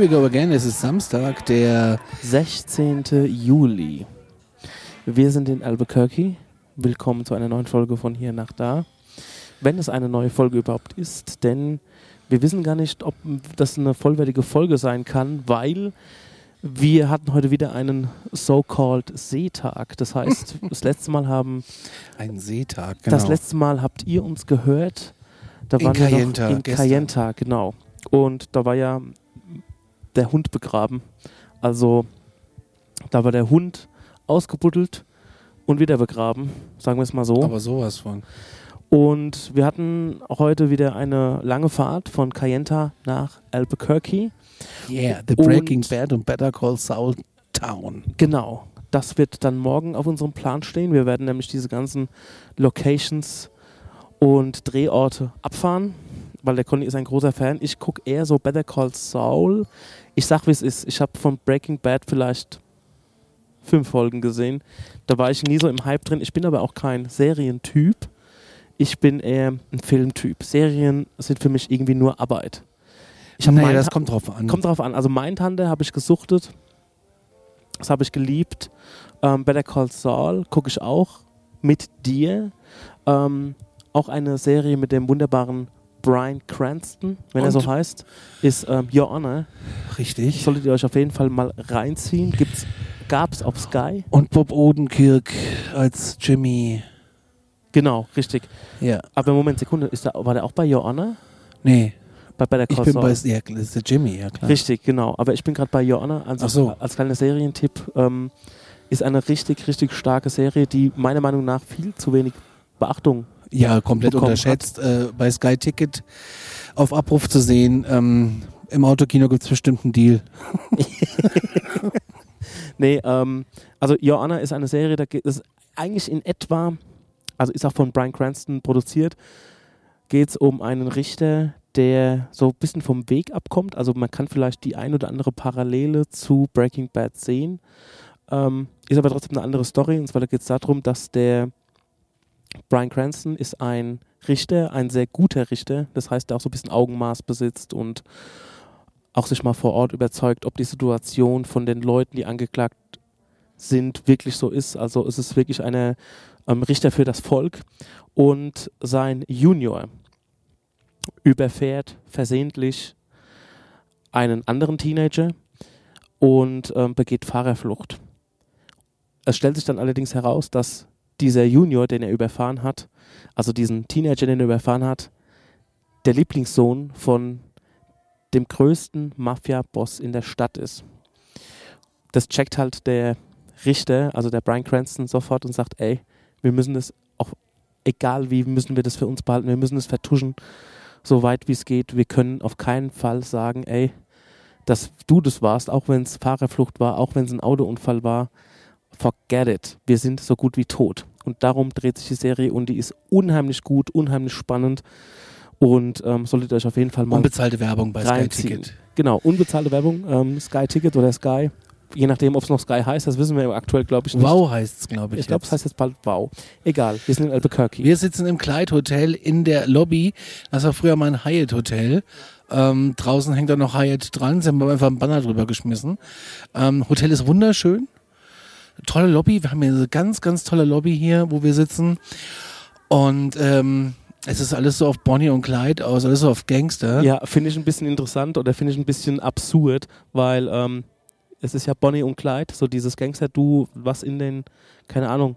We go again. Es ist Samstag, der 16. Juli. Wir sind in Albuquerque. Willkommen zu einer neuen Folge von Hier nach Da. Wenn es eine neue Folge überhaupt ist, denn wir wissen gar nicht, ob das eine vollwertige Folge sein kann, weil wir hatten heute wieder einen so-called Seetag. Das heißt, das letzte Mal haben. Ein Seetag, genau. Das letzte Mal habt ihr uns gehört. Da In waren wir Cayenta, noch in. Cayenta, genau. Und da war ja der Hund begraben. Also da war der Hund ausgebuddelt und wieder begraben, sagen wir es mal so. Aber sowas von. Und wir hatten heute wieder eine lange Fahrt von Cayenta nach Albuquerque. Yeah, The Und- Breaking Bad und Better Call Saul Town. Genau. Das wird dann morgen auf unserem Plan stehen. Wir werden nämlich diese ganzen Locations und Drehorte abfahren, weil der Conny ist ein großer Fan. Ich gucke eher so Better Call Saul. Ich sag, wie es ist. Ich habe von Breaking Bad vielleicht fünf Folgen gesehen. Da war ich nie so im Hype drin. Ich bin aber auch kein Serientyp. Ich bin eher ein Filmtyp. Serien sind für mich irgendwie nur Arbeit. Ich nee, Mindhu- das kommt drauf an. Kommt drauf an. Also Mindhunter habe ich gesuchtet. Das habe ich geliebt. Ähm, Better Call Saul gucke ich auch mit dir. Ähm, auch eine Serie mit dem wunderbaren Brian Cranston, wenn er Und? so heißt, ist ähm, Your Honor. Richtig. Solltet ihr euch auf jeden Fall mal reinziehen. Gibt's, gab's auf Sky? Und Bob Odenkirk als Jimmy. Genau, richtig. Ja. Aber Moment, Sekunde, ist da, war der auch bei Your Honor? Nee, Bei Better ich Call bin Saul? bei. Ja, das ist der Jimmy, ja klar. Richtig, genau. Aber ich bin gerade bei Your Honor. Also Ach so. als kleiner Serientipp ähm, ist eine richtig, richtig starke Serie, die meiner Meinung nach viel zu wenig Beachtung. Ja, komplett unterschätzt. Äh, bei Sky Ticket auf Abruf zu sehen. Ähm, Im Autokino gibt es bestimmt einen Deal. Nee, ähm, also Honor ist eine Serie, da geht es eigentlich in etwa, also ist auch von Brian Cranston produziert, geht es um einen Richter, der so ein bisschen vom Weg abkommt. Also man kann vielleicht die ein oder andere Parallele zu Breaking Bad sehen. Ähm, ist aber trotzdem eine andere Story. Und zwar geht es darum, dass der Brian Cranston ist ein Richter, ein sehr guter Richter. Das heißt, der auch so ein bisschen Augenmaß besitzt und auch sich mal vor Ort überzeugt, ob die Situation von den Leuten, die angeklagt sind, wirklich so ist. Also es ist wirklich eine ähm, Richter für das Volk. Und sein Junior überfährt versehentlich einen anderen Teenager und ähm, begeht Fahrerflucht. Es stellt sich dann allerdings heraus, dass dieser Junior, den er überfahren hat, also diesen Teenager, den er überfahren hat, der Lieblingssohn von dem größten Mafia-Boss in der Stadt ist. Das checkt halt der Richter, also der Brian Cranston, sofort und sagt, ey, wir müssen das auch, egal wie, müssen wir das für uns behalten, wir müssen es vertuschen, so weit wie es geht. Wir können auf keinen Fall sagen, ey, dass du das warst, auch wenn es Fahrerflucht war, auch wenn es ein Autounfall war, forget it. Wir sind so gut wie tot. Und darum dreht sich die Serie und die ist unheimlich gut, unheimlich spannend und ähm, solltet ihr euch auf jeden Fall mal Unbezahlte Werbung bei Sky reinziehen. Ticket. Genau, unbezahlte Werbung, ähm, Sky Ticket oder Sky, je nachdem, ob es noch Sky heißt, das wissen wir aktuell, glaube ich, nicht. Wow heißt es, glaube ich. Ich glaube, es heißt jetzt bald Wow. Egal, wir sind in Albuquerque. Wir sitzen im Clyde Hotel in der Lobby. Das war früher mal ein Hyatt Hotel. Ähm, draußen hängt da noch Hyatt dran. Sie haben einfach einen Banner drüber geschmissen. Ähm, Hotel ist wunderschön. Tolle Lobby. Wir haben hier eine ganz, ganz tolle Lobby hier, wo wir sitzen. Und ähm, es ist alles so auf Bonnie und Clyde aus, alles so auf Gangster. Ja, finde ich ein bisschen interessant oder finde ich ein bisschen absurd, weil ähm, es ist ja Bonnie und Clyde, so dieses Gangster-Duo, was in den, keine Ahnung,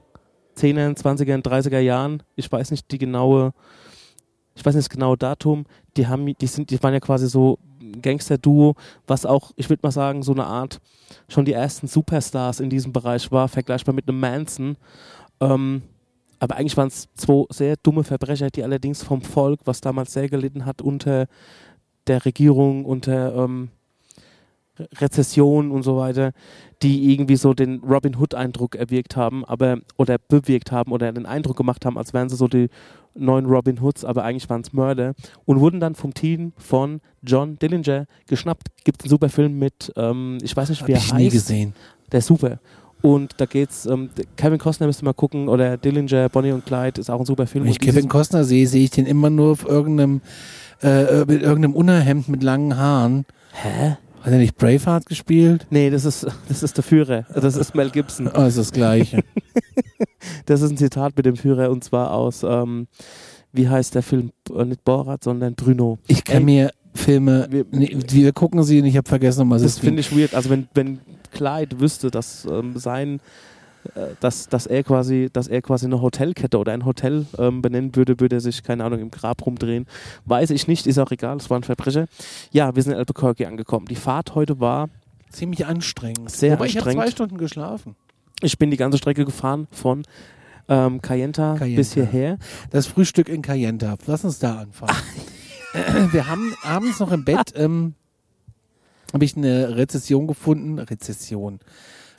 10er, 20er, 30er Jahren, ich weiß nicht die genaue, ich weiß nicht das genaue Datum, die haben, die sind, die waren ja quasi so Gangster-Duo, was auch, ich würde mal sagen, so eine Art, schon die ersten Superstars in diesem Bereich war, vergleichbar mit einem Manson. Ähm, aber eigentlich waren es zwei sehr dumme Verbrecher, die allerdings vom Volk, was damals sehr gelitten hat, unter der Regierung, unter ähm, Re- Rezession und so weiter, die irgendwie so den Robin Hood-Eindruck erwirkt haben, aber oder bewirkt haben oder den Eindruck gemacht haben, als wären sie so die neuen Robin Hoods, aber eigentlich waren es Mörder und wurden dann vom Team von John Dillinger geschnappt. Gibt einen super Film mit, ähm, ich weiß nicht, Hab wie er ich heißt. nie gesehen. Der ist super. Und da geht's, ähm, Kevin Costner müsst ihr mal gucken, oder Dillinger, Bonnie und Clyde ist auch ein super Film. Wenn ich Kevin Costner sehe, sehe ich den immer nur auf irgendeinem, äh, mit irgendeinem Unterhemd mit langen Haaren. Hä? Hat er nicht Braveheart gespielt? Nee, das ist, das ist der Führer. Das ist Mel Gibson. Oh, ist das Gleiche. Das ist ein Zitat mit dem Führer und zwar aus, ähm, wie heißt der Film? Äh, Nicht Borat, sondern Bruno. Ich kann Ey, mir Filme, wir- nee, wir gucken sie und ich habe vergessen, um was Das es finde ging. ich weird. Also wenn, wenn Clyde wüsste, dass ähm, sein dass, dass er quasi, dass er quasi eine Hotelkette oder ein Hotel ähm, benennen würde, würde er sich, keine Ahnung, im Grab rumdrehen. Weiß ich nicht, ist auch egal, es war ein Verbrecher. Ja, wir sind in Albuquerque angekommen. Die Fahrt heute war, Ziemlich anstrengend. Sehr Wobei ich habe anstrengend. zwei Stunden geschlafen. ich bin die ganze Strecke gefahren von ähm, Cayenta, Cayenta. bis hierher. Das Frühstück in Cayenta. Lass uns da anfangen. Wir haben abends noch im Bett, ähm, habe ich eine Rezession gefunden. Rezession.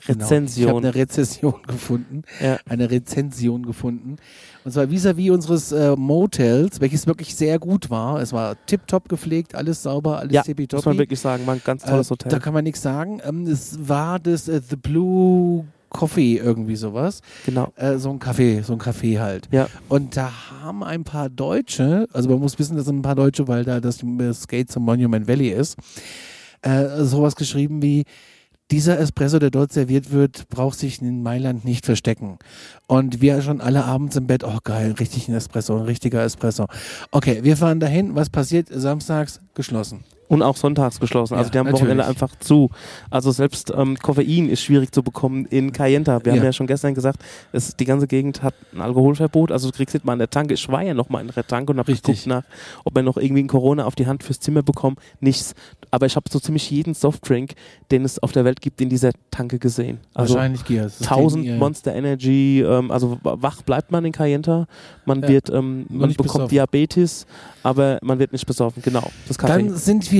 Genau. Ich Rezension. habe eine Rezession gefunden. Ja. Eine Rezension gefunden. Und zwar vis-à-vis unseres äh, Motels, welches wirklich sehr gut war. Es war tipptopp gepflegt, alles sauber, alles Ja, muss man tippitoppi. wirklich sagen, war ein ganz tolles Äh, Hotel. Da kann man nichts sagen. Ähm, es war das äh, The Blue Coffee, irgendwie sowas. genau. Äh, so ein Kaffee, so ein Kaffee halt. Ja. Und da haben ein paar Deutsche, also man muss wissen, das sind ein paar Deutsche, weil da das Gate zum Monument Valley ist, äh, sowas geschrieben wie, dieser Espresso, der dort serviert wird, braucht sich in Mailand nicht verstecken. Und wir schon alle abends im Bett, oh geil, richtig ein Espresso, ein richtiger Espresso. Okay, wir fahren dahin, was passiert? Samstags geschlossen. Und auch sonntags geschlossen. Also Ja, die haben natürlich. Wochenende einfach zu. Also selbst ähm, Koffein ist schwierig zu bekommen in Cayenta. Wir haben Ja. ja schon gestern gesagt, es, die ganze Gegend hat ein Alkoholverbot. Also du kriegst nicht mal an der Tanke. Ich war ja noch mal in der Tanke und habe geguckt nach, ob wir noch irgendwie ein Corona auf die Hand fürs Zimmer bekommen. Nichts. Aber ich habe so ziemlich jeden Softdrink, den es auf der Welt gibt, in dieser Tanke gesehen. Also Wahrscheinlich Gier. Ist 1000 den ihr- Monster Energy, ähm, also wach bleibt man in Cayenta. Man Ja. wird, ähm, man bekommt besoffen. Diabetes, aber man wird nicht besoffen. Genau. Das Kaffee. Dann sind wir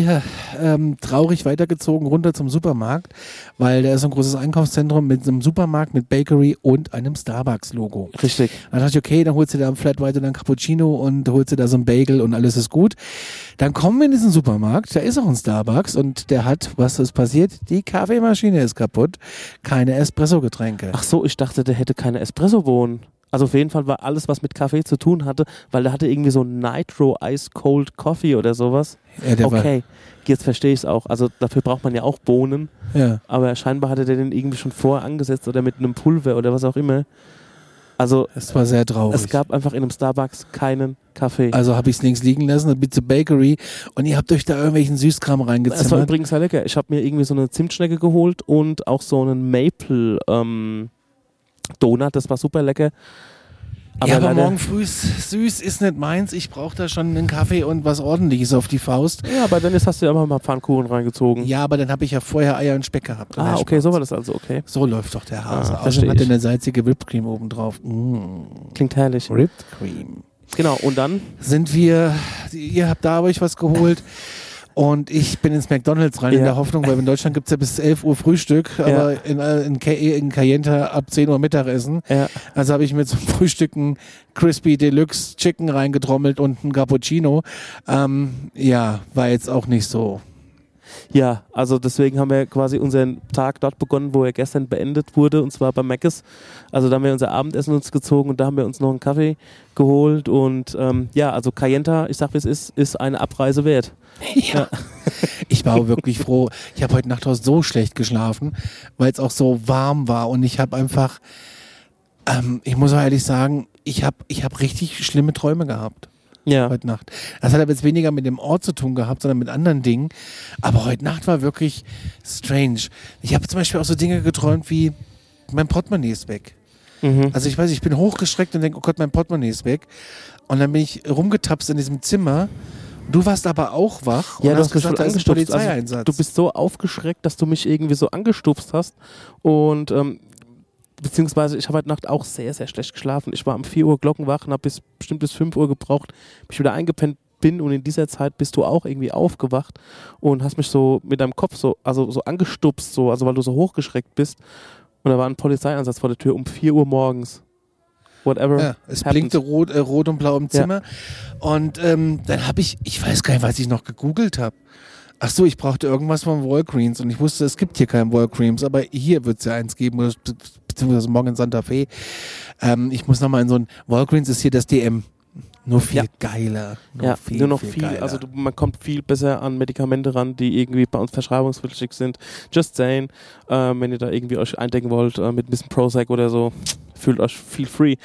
ähm, traurig weitergezogen runter zum Supermarkt, weil da ist so ein großes Einkaufszentrum mit einem Supermarkt, mit Bakery und einem Starbucks-Logo. Richtig. Dann dachte ich, okay, dann holst du da am Flat White und ein Cappuccino und holst du da so ein Bagel und alles ist gut. Dann kommen wir in diesen Supermarkt, da ist auch ein Starbucks und der hat, was ist passiert? Die Kaffeemaschine ist kaputt, keine Espresso-Getränke. Ach so, ich dachte, der hätte keine Espresso-Bohnen. Also auf jeden Fall war alles, was mit Kaffee zu tun hatte, weil der hatte irgendwie so Nitro Ice Cold Coffee oder sowas. Ja, der okay, jetzt verstehe ich es auch. Also dafür braucht man ja auch Bohnen, War, ja. aber scheinbar hatte der den irgendwie schon vorher angesetzt oder mit einem Pulver oder was auch immer. Also Es war sehr traurig. es gab einfach in einem Starbucks keinen Kaffee. also habe ich es links liegen lassen, dann bin zur Bakery und ihr habt euch da irgendwelchen Süßkram Es war reingezimmert. übrigens sehr lecker. Ich habe mir irgendwie so eine Zimtschnecke geholt und auch so einen Maple ähm, Donut. Das war super lecker. Aber, ja, aber morgen früh süß ist nicht meins. Ich brauche da schon einen Kaffee und was ordentliches auf die Faust. ja, bei Dennis hast du ja immer mal Pfannkuchen reingezogen. Ja, aber dann habe ich ja vorher Eier und Speck gehabt. ah, okay, so war das also, okay. So läuft doch der Hase. Ah, Außerdem hat er eine salzige Whipped Cream oben drauf. Mm. Klingt herrlich. Whipped Cream. Genau, und dann? Sind wir, ihr habt da euch was geholt und ich bin ins McDonalds rein in Ja. der Hoffnung, weil in Deutschland gibt es ja bis 11 Uhr Frühstück, aber in, äh, in, in Cayenta ab 10 Uhr Mittagessen. Ja, Also habe ich mir zum Frühstücken Crispy Deluxe Chicken reingetrommelt und ein Cappuccino. Ähm, ja, war jetzt auch nicht so. Ja, also deswegen haben wir quasi unseren Tag dort begonnen, wo er gestern beendet wurde, und zwar bei Mc's. Also da haben wir unser Abendessen uns gezogen und da haben wir uns noch einen Kaffee geholt. Und ähm, ja, also Cayenta, ich sag wie es ist, ist eine Abreise wert. Ja. Ich war wirklich froh. Ich habe heute Nacht auch so schlecht geschlafen, weil es auch so warm war und ich habe einfach, ähm, ich muss auch ehrlich sagen, ich habe ich hab richtig schlimme Träume gehabt Ja. heute Nacht. Das hat aber jetzt weniger mit dem Ort zu tun gehabt, sondern mit anderen Dingen. Aber heute Nacht war wirklich strange. Ich habe zum Beispiel auch so Dinge geträumt wie, mein Portemonnaie ist weg. Mhm. Also ich weiß, ich bin hochgeschreckt und denke, oh Gott, mein Portemonnaie ist weg. Und dann bin ich rumgetapst in diesem Zimmer. Du warst aber auch wach und Ja, du hast gesagt, da ist ein. Also, Polizeieinsatz. Du bist so aufgeschreckt, dass du mich irgendwie so angestupst hast. Und ähm, beziehungsweise ich habe heute Nacht auch sehr, sehr schlecht geschlafen. Ich war um 4 Uhr glockenwach und habe bis bestimmt bis 5 Uhr gebraucht, bis ich wieder eingepennt bin und in dieser Zeit bist du auch irgendwie aufgewacht und hast mich so mit deinem Kopf so, also so angestupst, so, also weil du so hochgeschreckt bist. Und da war ein Polizeieinsatz vor der Tür um 4 Uhr morgens. Whatever. ja, es happened. blinkte rot, äh, rot und blau im Ja. Zimmer. Und ähm, dann habe ich, ich weiß gar nicht, was ich noch gegoogelt habe. Ach so, ich brauchte irgendwas von Walgreens und ich wusste, es gibt hier kein Walgreens, aber hier wird es ja eins geben, beziehungsweise morgen in Santa Fe. Ähm, ich muss nochmal in so ein, Walgreens ist hier das DM. Nur viel Ja. geiler. Nur ja, viel, nur noch viel, viel, also du, man kommt viel besser an Medikamente ran, die irgendwie bei uns verschreibungspflichtig sind. Just saying, ähm, wenn ihr da irgendwie euch eindecken wollt äh, mit ein bisschen Prozac oder so, fühlt euch feel free.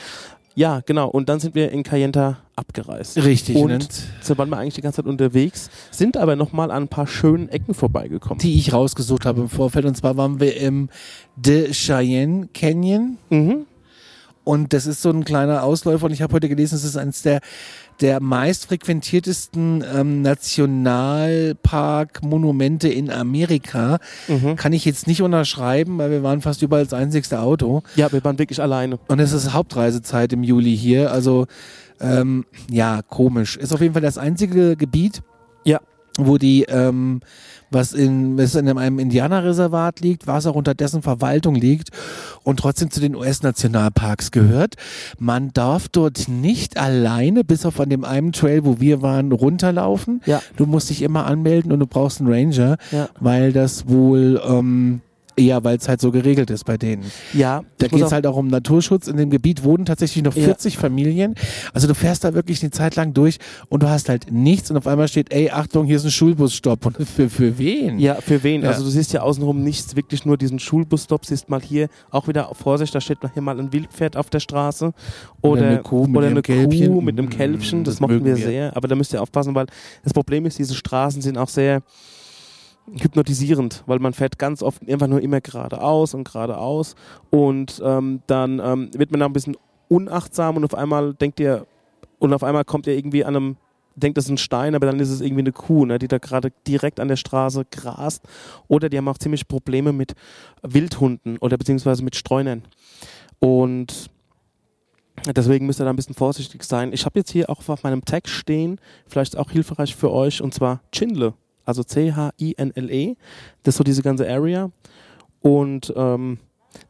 Ja, genau. Und dann sind wir in Cayenta abgereist. Richtig. Und Und so waren wir eigentlich die ganze Zeit unterwegs, sind aber nochmal an ein paar schönen Ecken vorbeigekommen. die ich rausgesucht habe im Vorfeld. Und zwar waren wir im De Cheyenne Canyon. Mhm. Und das ist so ein kleiner Ausläufer. Und ich habe heute gelesen, es ist eines der, der meist frequentiertesten ähm, Nationalpark-Monumente in Amerika. Mhm. Kann ich jetzt nicht unterschreiben, weil wir waren fast überall das einzigste Auto. Ja, wir waren wirklich alleine. Und es ist Hauptreisezeit im Juli hier. Also ähm, ja, komisch. Ist auf jeden Fall das einzige Gebiet. Wo die, ähm, was in, was in einem Indianerreservat liegt, was auch unter dessen Verwaltung liegt und trotzdem zu den US-Nationalparks gehört. Man darf dort nicht alleine, bis auf an dem einen Trail, wo wir waren, runterlaufen. Ja. Du musst dich immer anmelden und du brauchst einen Ranger, Ja. weil das wohl, ähm, ja, weil es halt so geregelt ist bei denen. Ja, Da geht es halt auch um Naturschutz. In dem Gebiet wohnen tatsächlich noch Ja. 40 Familien. Also du fährst da wirklich eine Zeit lang durch und du hast halt nichts und auf einmal steht, ey, Achtung, hier ist ein Schulbusstopp. Und für, für wen? Ja, für wen? Ja. Also du siehst ja außenrum nichts, wirklich nur diesen Schulbusstop, siehst mal hier auch wieder Vorsicht, da steht noch hier mal ein Wildpferd auf der Straße oder, eine Kuh mit oder ihrem eine Kälbchen. Kuh mit einem Kälbchen, das, das mochten wir wir. sehr, aber da müsst ihr aufpassen, weil das Problem ist, diese Straßen sind auch sehr hypnotisierend, weil man fährt ganz oft einfach nur immer geradeaus und geradeaus und ähm, dann ähm, wird man da ein bisschen unachtsam und auf einmal denkt ihr und auf einmal kommt ihr irgendwie an einem denkt, das ist ein Stein, aber dann ist es irgendwie eine Kuh, ne, die da gerade direkt an der Straße grast. Oder die haben auch ziemlich Probleme mit Wildhunden oder beziehungsweise mit Streunern. Und deswegen müsst ihr da ein bisschen vorsichtig sein. Ich habe jetzt hier auch auf meinem Tag stehen, vielleicht auch hilfreich für euch, und zwar Chinle. Also C-H-I-N-L-E. Das ist so diese ganze Area. Und ähm,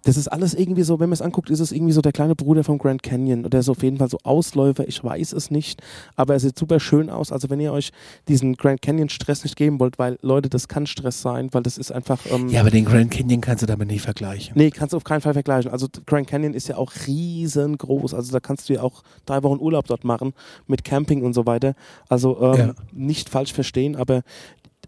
das ist alles irgendwie so, wenn man es anguckt, ist es irgendwie so der kleine Bruder vom Grand Canyon. Oder ist auf jeden Fall so Ausläufer, ich weiß es nicht. Aber er sieht super schön aus. Also wenn ihr euch diesen Grand Canyon Stress nicht geben wollt, weil Leute, das kann Stress sein, weil das ist einfach... Ähm, Ja, aber den Grand Canyon kannst du damit nicht vergleichen. Nee, kannst du auf keinen Fall vergleichen. Also Grand Canyon ist ja auch riesengroß. Also da kannst du ja auch drei Wochen Urlaub dort machen mit Camping und so weiter. Also ähm, Ja. nicht falsch verstehen, aber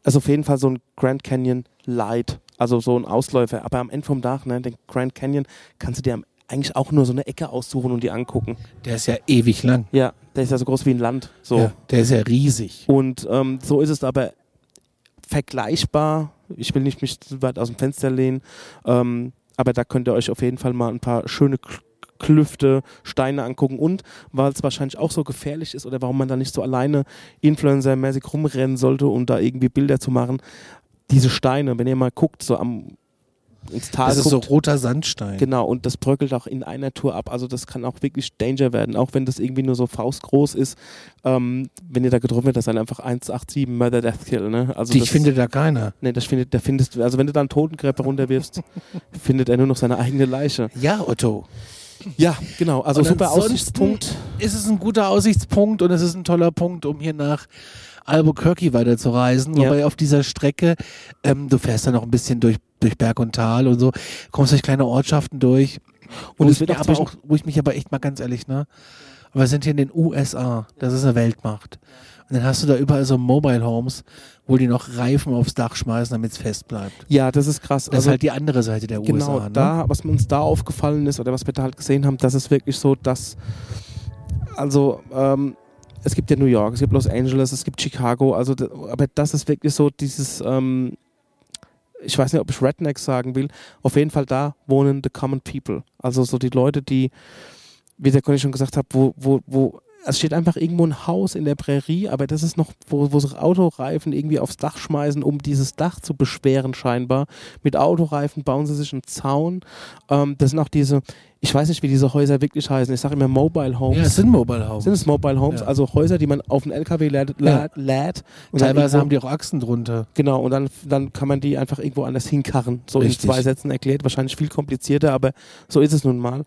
also auf jeden Fall so ein Grand Canyon Light, also so ein Ausläufer. Aber am Ende vom Tag, ne, den Grand Canyon kannst du dir am- eigentlich auch nur so eine Ecke aussuchen und die angucken. Der ist ja ewig lang. Ja, der ist ja so groß wie ein Land. So. Ja, der ist ja riesig. Und ähm, so ist es aber vergleichbar. Ich will nicht mich zu weit aus dem Fenster lehnen, ähm, aber da könnt ihr euch auf jeden Fall mal ein paar schöne Klüfte, Steine angucken und weil es wahrscheinlich auch so gefährlich ist oder warum man da nicht so alleine influencermäßig rumrennen sollte, um da irgendwie Bilder zu machen. Diese Steine, wenn ihr mal guckt, so am ins Tal Das ist so guckt, roter Sandstein. Genau, und das bröckelt auch in einer Tour ab. Also das kann auch wirklich Danger werden, auch wenn das irgendwie nur so faustgroß ist. Ähm, wenn ihr da getroffen wird, das ist dann einfach 187 Murder Death Kill. Ne? Also Dich findet da keiner. Nee, das findet, der findest du, also wenn du da einen Totengräber runterwirfst, findet er nur noch seine eigene Leiche. Ja, Otto. Ja, genau. Also super Aussichtspunkt. ist es ein guter Aussichtspunkt und es ist ein toller Punkt, um hier nach Albuquerque weiterzureisen. Ja. Wobei auf dieser Strecke, ähm, du fährst dann noch ein bisschen durch, durch Berg und Tal und so, kommst durch kleine Ortschaften durch. Und es ich wird auch aber auch, wo ich mich aber echt mal ganz ehrlich, ne? Aber wir sind hier in den USA. Das ist eine Weltmacht. Und dann hast du da überall so Mobile Homes, wo die noch Reifen aufs Dach schmeißen, damit es fest bleibt. Ja, das ist krass. Das ist halt die andere Seite der genau USA. Ne? da, was uns da aufgefallen ist oder was wir da halt gesehen haben, das ist wirklich so, dass also ähm, es gibt ja New York, es gibt Los Angeles, es gibt Chicago, also aber das ist wirklich so dieses ähm, ich weiß nicht, ob ich Rednecks sagen will, auf jeden Fall da wohnen the common people. Also so die Leute, die, wie der Conny schon gesagt hat, wo, wo, wo, es steht einfach irgendwo ein Haus in der Prärie, aber das ist noch, wo, wo sich Autoreifen irgendwie aufs Dach schmeißen, um dieses Dach zu beschweren scheinbar. Mit Autoreifen bauen sie sich einen Zaun. Ähm, das sind auch diese, ich weiß nicht, wie diese Häuser wirklich heißen. Ich sage immer Mobile Homes. ja, es sind Mobile Homes. sind es Mobile Homes, Ja. also Häuser, die man auf einen LKW lädt, Ja. lädt, Teilweise haben die auch Achsen drunter. Genau, und dann, dann kann man die einfach irgendwo anders hinkarren. So Richtig. in zwei Sätzen erklärt, wahrscheinlich viel komplizierter, aber so ist es nun mal.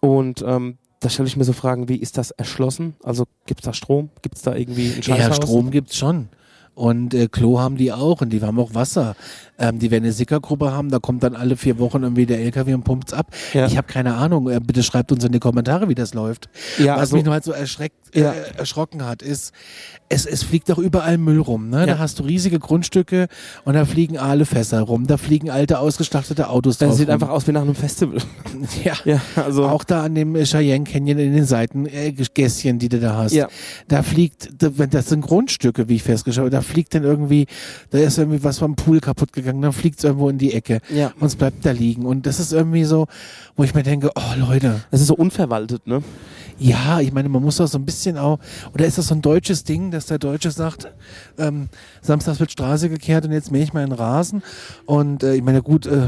Und ähm, da stelle ich mir so Fragen, wie ist das erschlossen? Also gibt es da Strom? Gibt es da irgendwie ein Ja, Scheißhaus? Strom gibt's schon. Und äh, Klo haben die auch und die haben auch Wasser. Ähm, die werden eine Sickergruppe haben, da kommt dann alle vier Wochen irgendwie der LKW und pumpt's ab. Ja. Ich habe keine Ahnung. Äh, bitte schreibt uns in die Kommentare, wie das läuft. Ja, Was also- mich nur halt so erschreckt, Ja. äh, erschrocken hat, ist, es, es fliegt doch überall Müll rum. Ne? Da Ja. hast du riesige Grundstücke und da fliegen Aalefässer rum, da fliegen alte ausgestachtete Autos drauf. Das sieht rum. einfach aus wie nach einem Festival. ja. Ja, also. Auch da an dem Cheyenne Canyon in den Seitengässchen, die du da hast. Ja. Da fliegt, da- das sind Grundstücke, wie ich festgestellt habe. Fliegt dann irgendwie, da ist irgendwie was vom Pool kaputt gegangen, dann fliegt es irgendwo in die Ecke. Ja. Und es bleibt da liegen. Und das ist irgendwie so, wo ich mir denke, oh Leute, Es ist so unverwaltet, ne? ja, ich meine, man muss doch so ein bisschen auch, oder ist das so ein deutsches Ding, dass der Deutsche sagt, ähm, samstags wird Straße gekehrt und jetzt mähe ich meinen Rasen. Und äh, ich meine, gut, äh,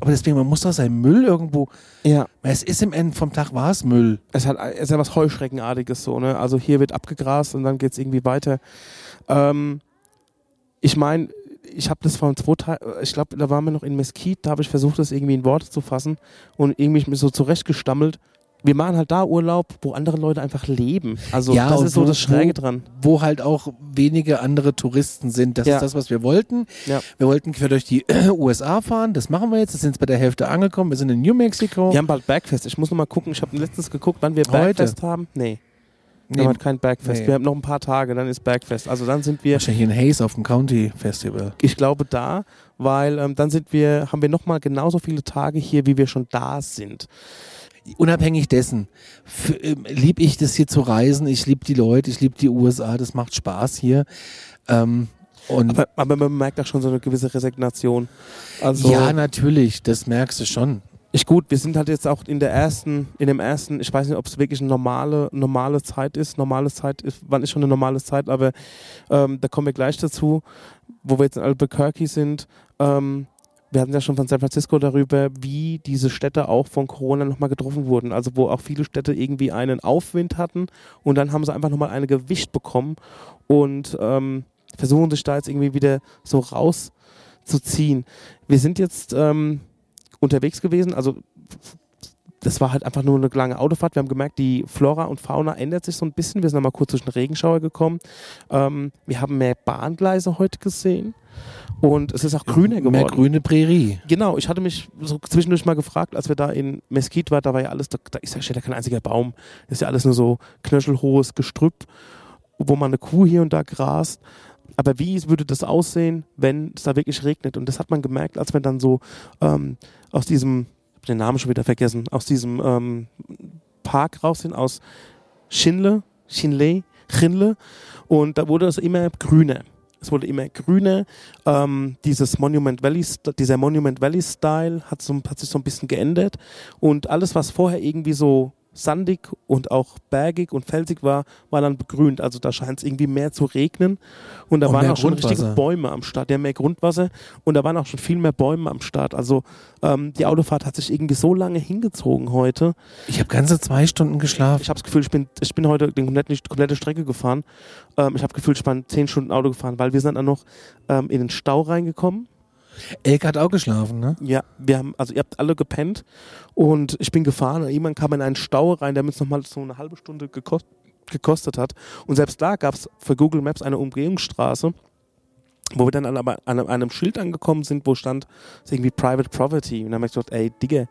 aber deswegen, man muss doch seinen Müll irgendwo, Ja. es ist im Ende vom Tag war es Müll. Es hat es ist ja was Heuschreckenartiges so, ne? Also hier wird abgegrast und dann geht's irgendwie weiter. Ähm, ich meine, ich habe das vor zwei Tagen, ich glaube, da waren wir noch in Mesquite, da habe ich versucht, das irgendwie in Worte zu fassen und irgendwie mich so zurechtgestammelt. Wir machen halt da Urlaub, wo andere Leute einfach leben. Also Ja, das ist so das Schräge dran. wo halt auch wenige andere Touristen sind. Das Ja. ist das, was wir wollten. Ja. Wir wollten quer durch die USA fahren. Das machen wir jetzt. Das sind jetzt bei der Hälfte angekommen. Wir sind in New Mexico. Wir haben bald Bergfest. Ich muss noch mal gucken. Ich habe letztens geguckt, wann wir Heute. Bergfest haben. Nee, Nee, haben halt kein Bergfest. Nee. Wir haben noch ein paar Tage, dann ist Bergfest. Also dann sind wir wahrscheinlich in Hayes auf dem County Festival. Ich glaube da, weil ähm, dann sind wir, haben wir nochmal genauso viele Tage hier, wie wir schon da sind. Unabhängig dessen ähm, lieb ich das hier zu reisen. Ich liebe die Leute. Ich liebe die USA. Das macht Spaß hier. Ähm, und Aber, aber man merkt auch schon so eine gewisse Resignation. Also ja, natürlich. Das merkst du schon. Ich gut, wir sind halt jetzt auch in der ersten, in dem ersten, ich weiß nicht, ob es wirklich eine normale, normale Zeit ist. Normale Zeit ist, wann ist schon eine normale Zeit, aber ähm, da kommen wir gleich dazu, wo wir jetzt in Albuquerque sind. Ähm, wir hatten ja schon von San Francisco darüber, wie diese Städte auch von Corona nochmal getroffen wurden. Also wo auch viele Städte irgendwie einen Aufwind hatten und dann haben sie einfach nochmal eine Gewicht bekommen und ähm, versuchen sich da jetzt irgendwie wieder so rauszuziehen. Wir sind jetzt ähm, unterwegs gewesen, also das war halt einfach nur eine lange Autofahrt. Wir haben gemerkt, die Flora und Fauna ändert sich so ein bisschen. Wir sind nochmal kurz durch den Regenschauer gekommen. Ähm, wir haben mehr Bahngleise heute gesehen. Und es ist auch grüner geworden. Mehr grüne Prärie. Genau, ich hatte mich so zwischendurch mal gefragt, als wir da in Mesquite waren, da war ja alles, da, da ist ja, steht ja kein einziger Baum. Das ist ja alles nur so knöchelhohes Gestrüpp, wo man eine Kuh hier und da grast. Aber wie würde das aussehen, wenn es da wirklich regnet? Und das hat man gemerkt, als wir dann so ähm, aus diesem, ich hab den Namen schon wieder vergessen, aus diesem ähm, Park raus sind, aus Schinle, Schinle, Chinle. Und da wurde es immer grüner. Es wurde immer grüner. Ähm, dieses Monument Valley, dieser Monument Valley Style hat, so, hat sich so ein bisschen geändert. Und alles, was vorher irgendwie so sandig und auch bergig und felsig war, war dann begrünt. Also da scheint es irgendwie mehr zu regnen. Und da Und waren mehr auch schon richtige. Bäume am Start. Ja, mehr Grundwasser. Und da waren auch schon viel mehr Bäume am Start. Also ähm, die Autofahrt hat sich irgendwie so lange hingezogen heute. Ich habe ganze zwei Stunden geschlafen. Ich habe das Gefühl, ich bin, ich bin heute die komplette, die komplette Strecke gefahren. Ähm, ich habe gefühlt, ich bin zehn Stunden Auto gefahren, weil wir sind dann noch ähm, in den Stau reingekommen. Elke hat auch geschlafen, ne? Ja, wir haben, also ihr habt alle gepennt und ich bin gefahren und jemand kam in einen Stau rein, der uns nochmal so eine halbe Stunde gekost, gekostet hat. Und selbst da gab es für Google Maps eine Umgehungsstraße, wo wir dann an, aber an einem Schild angekommen sind, wo stand irgendwie Private Property. Und dann habe ich gedacht, ey, Digga,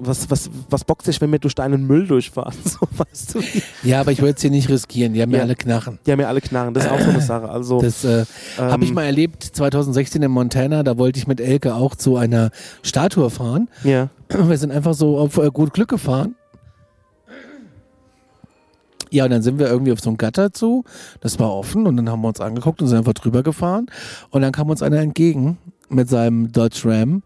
was, was, was bockt sich, wenn wir durch deinen Müll durchfahren? So, weißt du? Ja, aber ich wollte es hier nicht riskieren. Die haben ja Ja. alle Knarren. Die haben ja alle Knarren, das ist auch so eine Sache. Also, Das äh, ähm, habe ich mal erlebt 2016 in Montana. Da wollte ich mit Elke auch zu einer Statue fahren. Ja, Wir sind einfach so auf äh, gut Glück gefahren. Ja, und dann sind wir irgendwie auf so ein Gatter zu. Das war offen und dann haben wir uns angeguckt und sind einfach drüber gefahren. Und dann kam uns einer entgegen mit seinem Dodge Ram,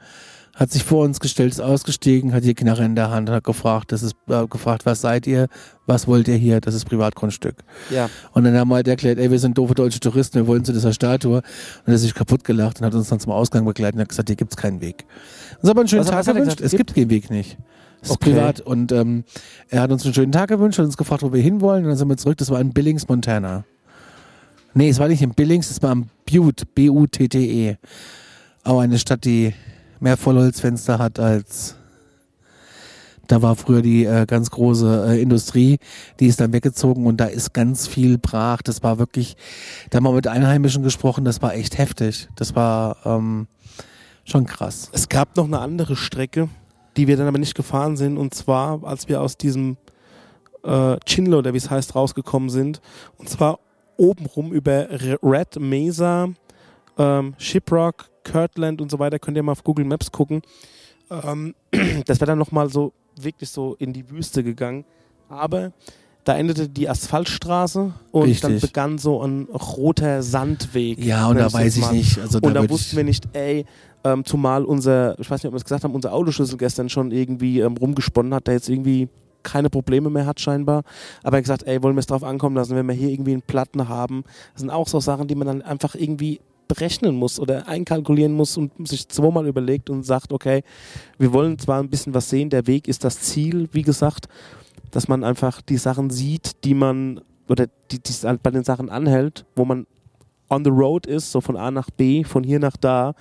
hat sich vor uns gestellt, ist ausgestiegen, hat die Knarre in der Hand und hat gefragt, das ist, äh, gefragt, was seid ihr? Was wollt ihr hier? Das ist Privatgrundstück. ja. Und dann haben wir halt erklärt, ey, wir sind doofe deutsche Touristen, wir wollen zu dieser Statue. Und er hat sich kaputt gelacht und hat uns dann zum Ausgang begleitet und hat gesagt, hier gibt's keinen Weg. Uns aber einen schönen Was- Tag gewünscht. Es gibt den Weg nicht. Es ist Okay. privat. Und ähm, er hat uns einen schönen Tag gewünscht, hat uns gefragt, wo wir hinwollen. Und dann sind wir zurück. Das war in Billings, Montana. Nee, es war nicht in Billings, es war in Butte, B-U-T-T-E. Auch eine Stadt, die mehr Vollholzfenster hat als Da war früher die äh, ganz große äh, Industrie, die ist dann weggezogen und da ist ganz viel brach. Das war wirklich, da haben wir mit Einheimischen gesprochen, das war echt heftig. Das war ähm, schon krass. Es gab noch eine andere Strecke, die wir dann aber nicht gefahren sind und zwar, als wir aus diesem äh, Chinlo, oder wie es heißt, rausgekommen sind. Und zwar obenrum über Red Mesa, ähm, Shiprock, Kirtland und so weiter. Könnt ihr mal auf Google Maps gucken. Ähm, das wäre dann nochmal so wirklich so in die Wüste gegangen. Aber da endete die Asphaltstraße und Richtig. dann begann so ein roter Sandweg. Ja, und da weiß ich mal. nicht. Also da Und da wussten wir nicht, ey, ähm, zumal unser, ich weiß nicht, ob wir es gesagt haben, unser Autoschlüssel gestern schon irgendwie ähm, rumgesponnen hat, der jetzt irgendwie keine Probleme mehr hat scheinbar. Aber er hat gesagt, ey, wollen wir es drauf ankommen lassen, wenn wir hier irgendwie einen Platten haben. Das sind auch so Sachen, die man dann einfach irgendwie berechnen muss oder einkalkulieren muss und sich zweimal überlegt und sagt, okay, wir wollen zwar ein bisschen was sehen, der Weg ist das Ziel, wie gesagt, dass man einfach die Sachen sieht, die man oder die, die bei den Sachen anhält, wo man on the road ist, so von A nach B, von hier nach da.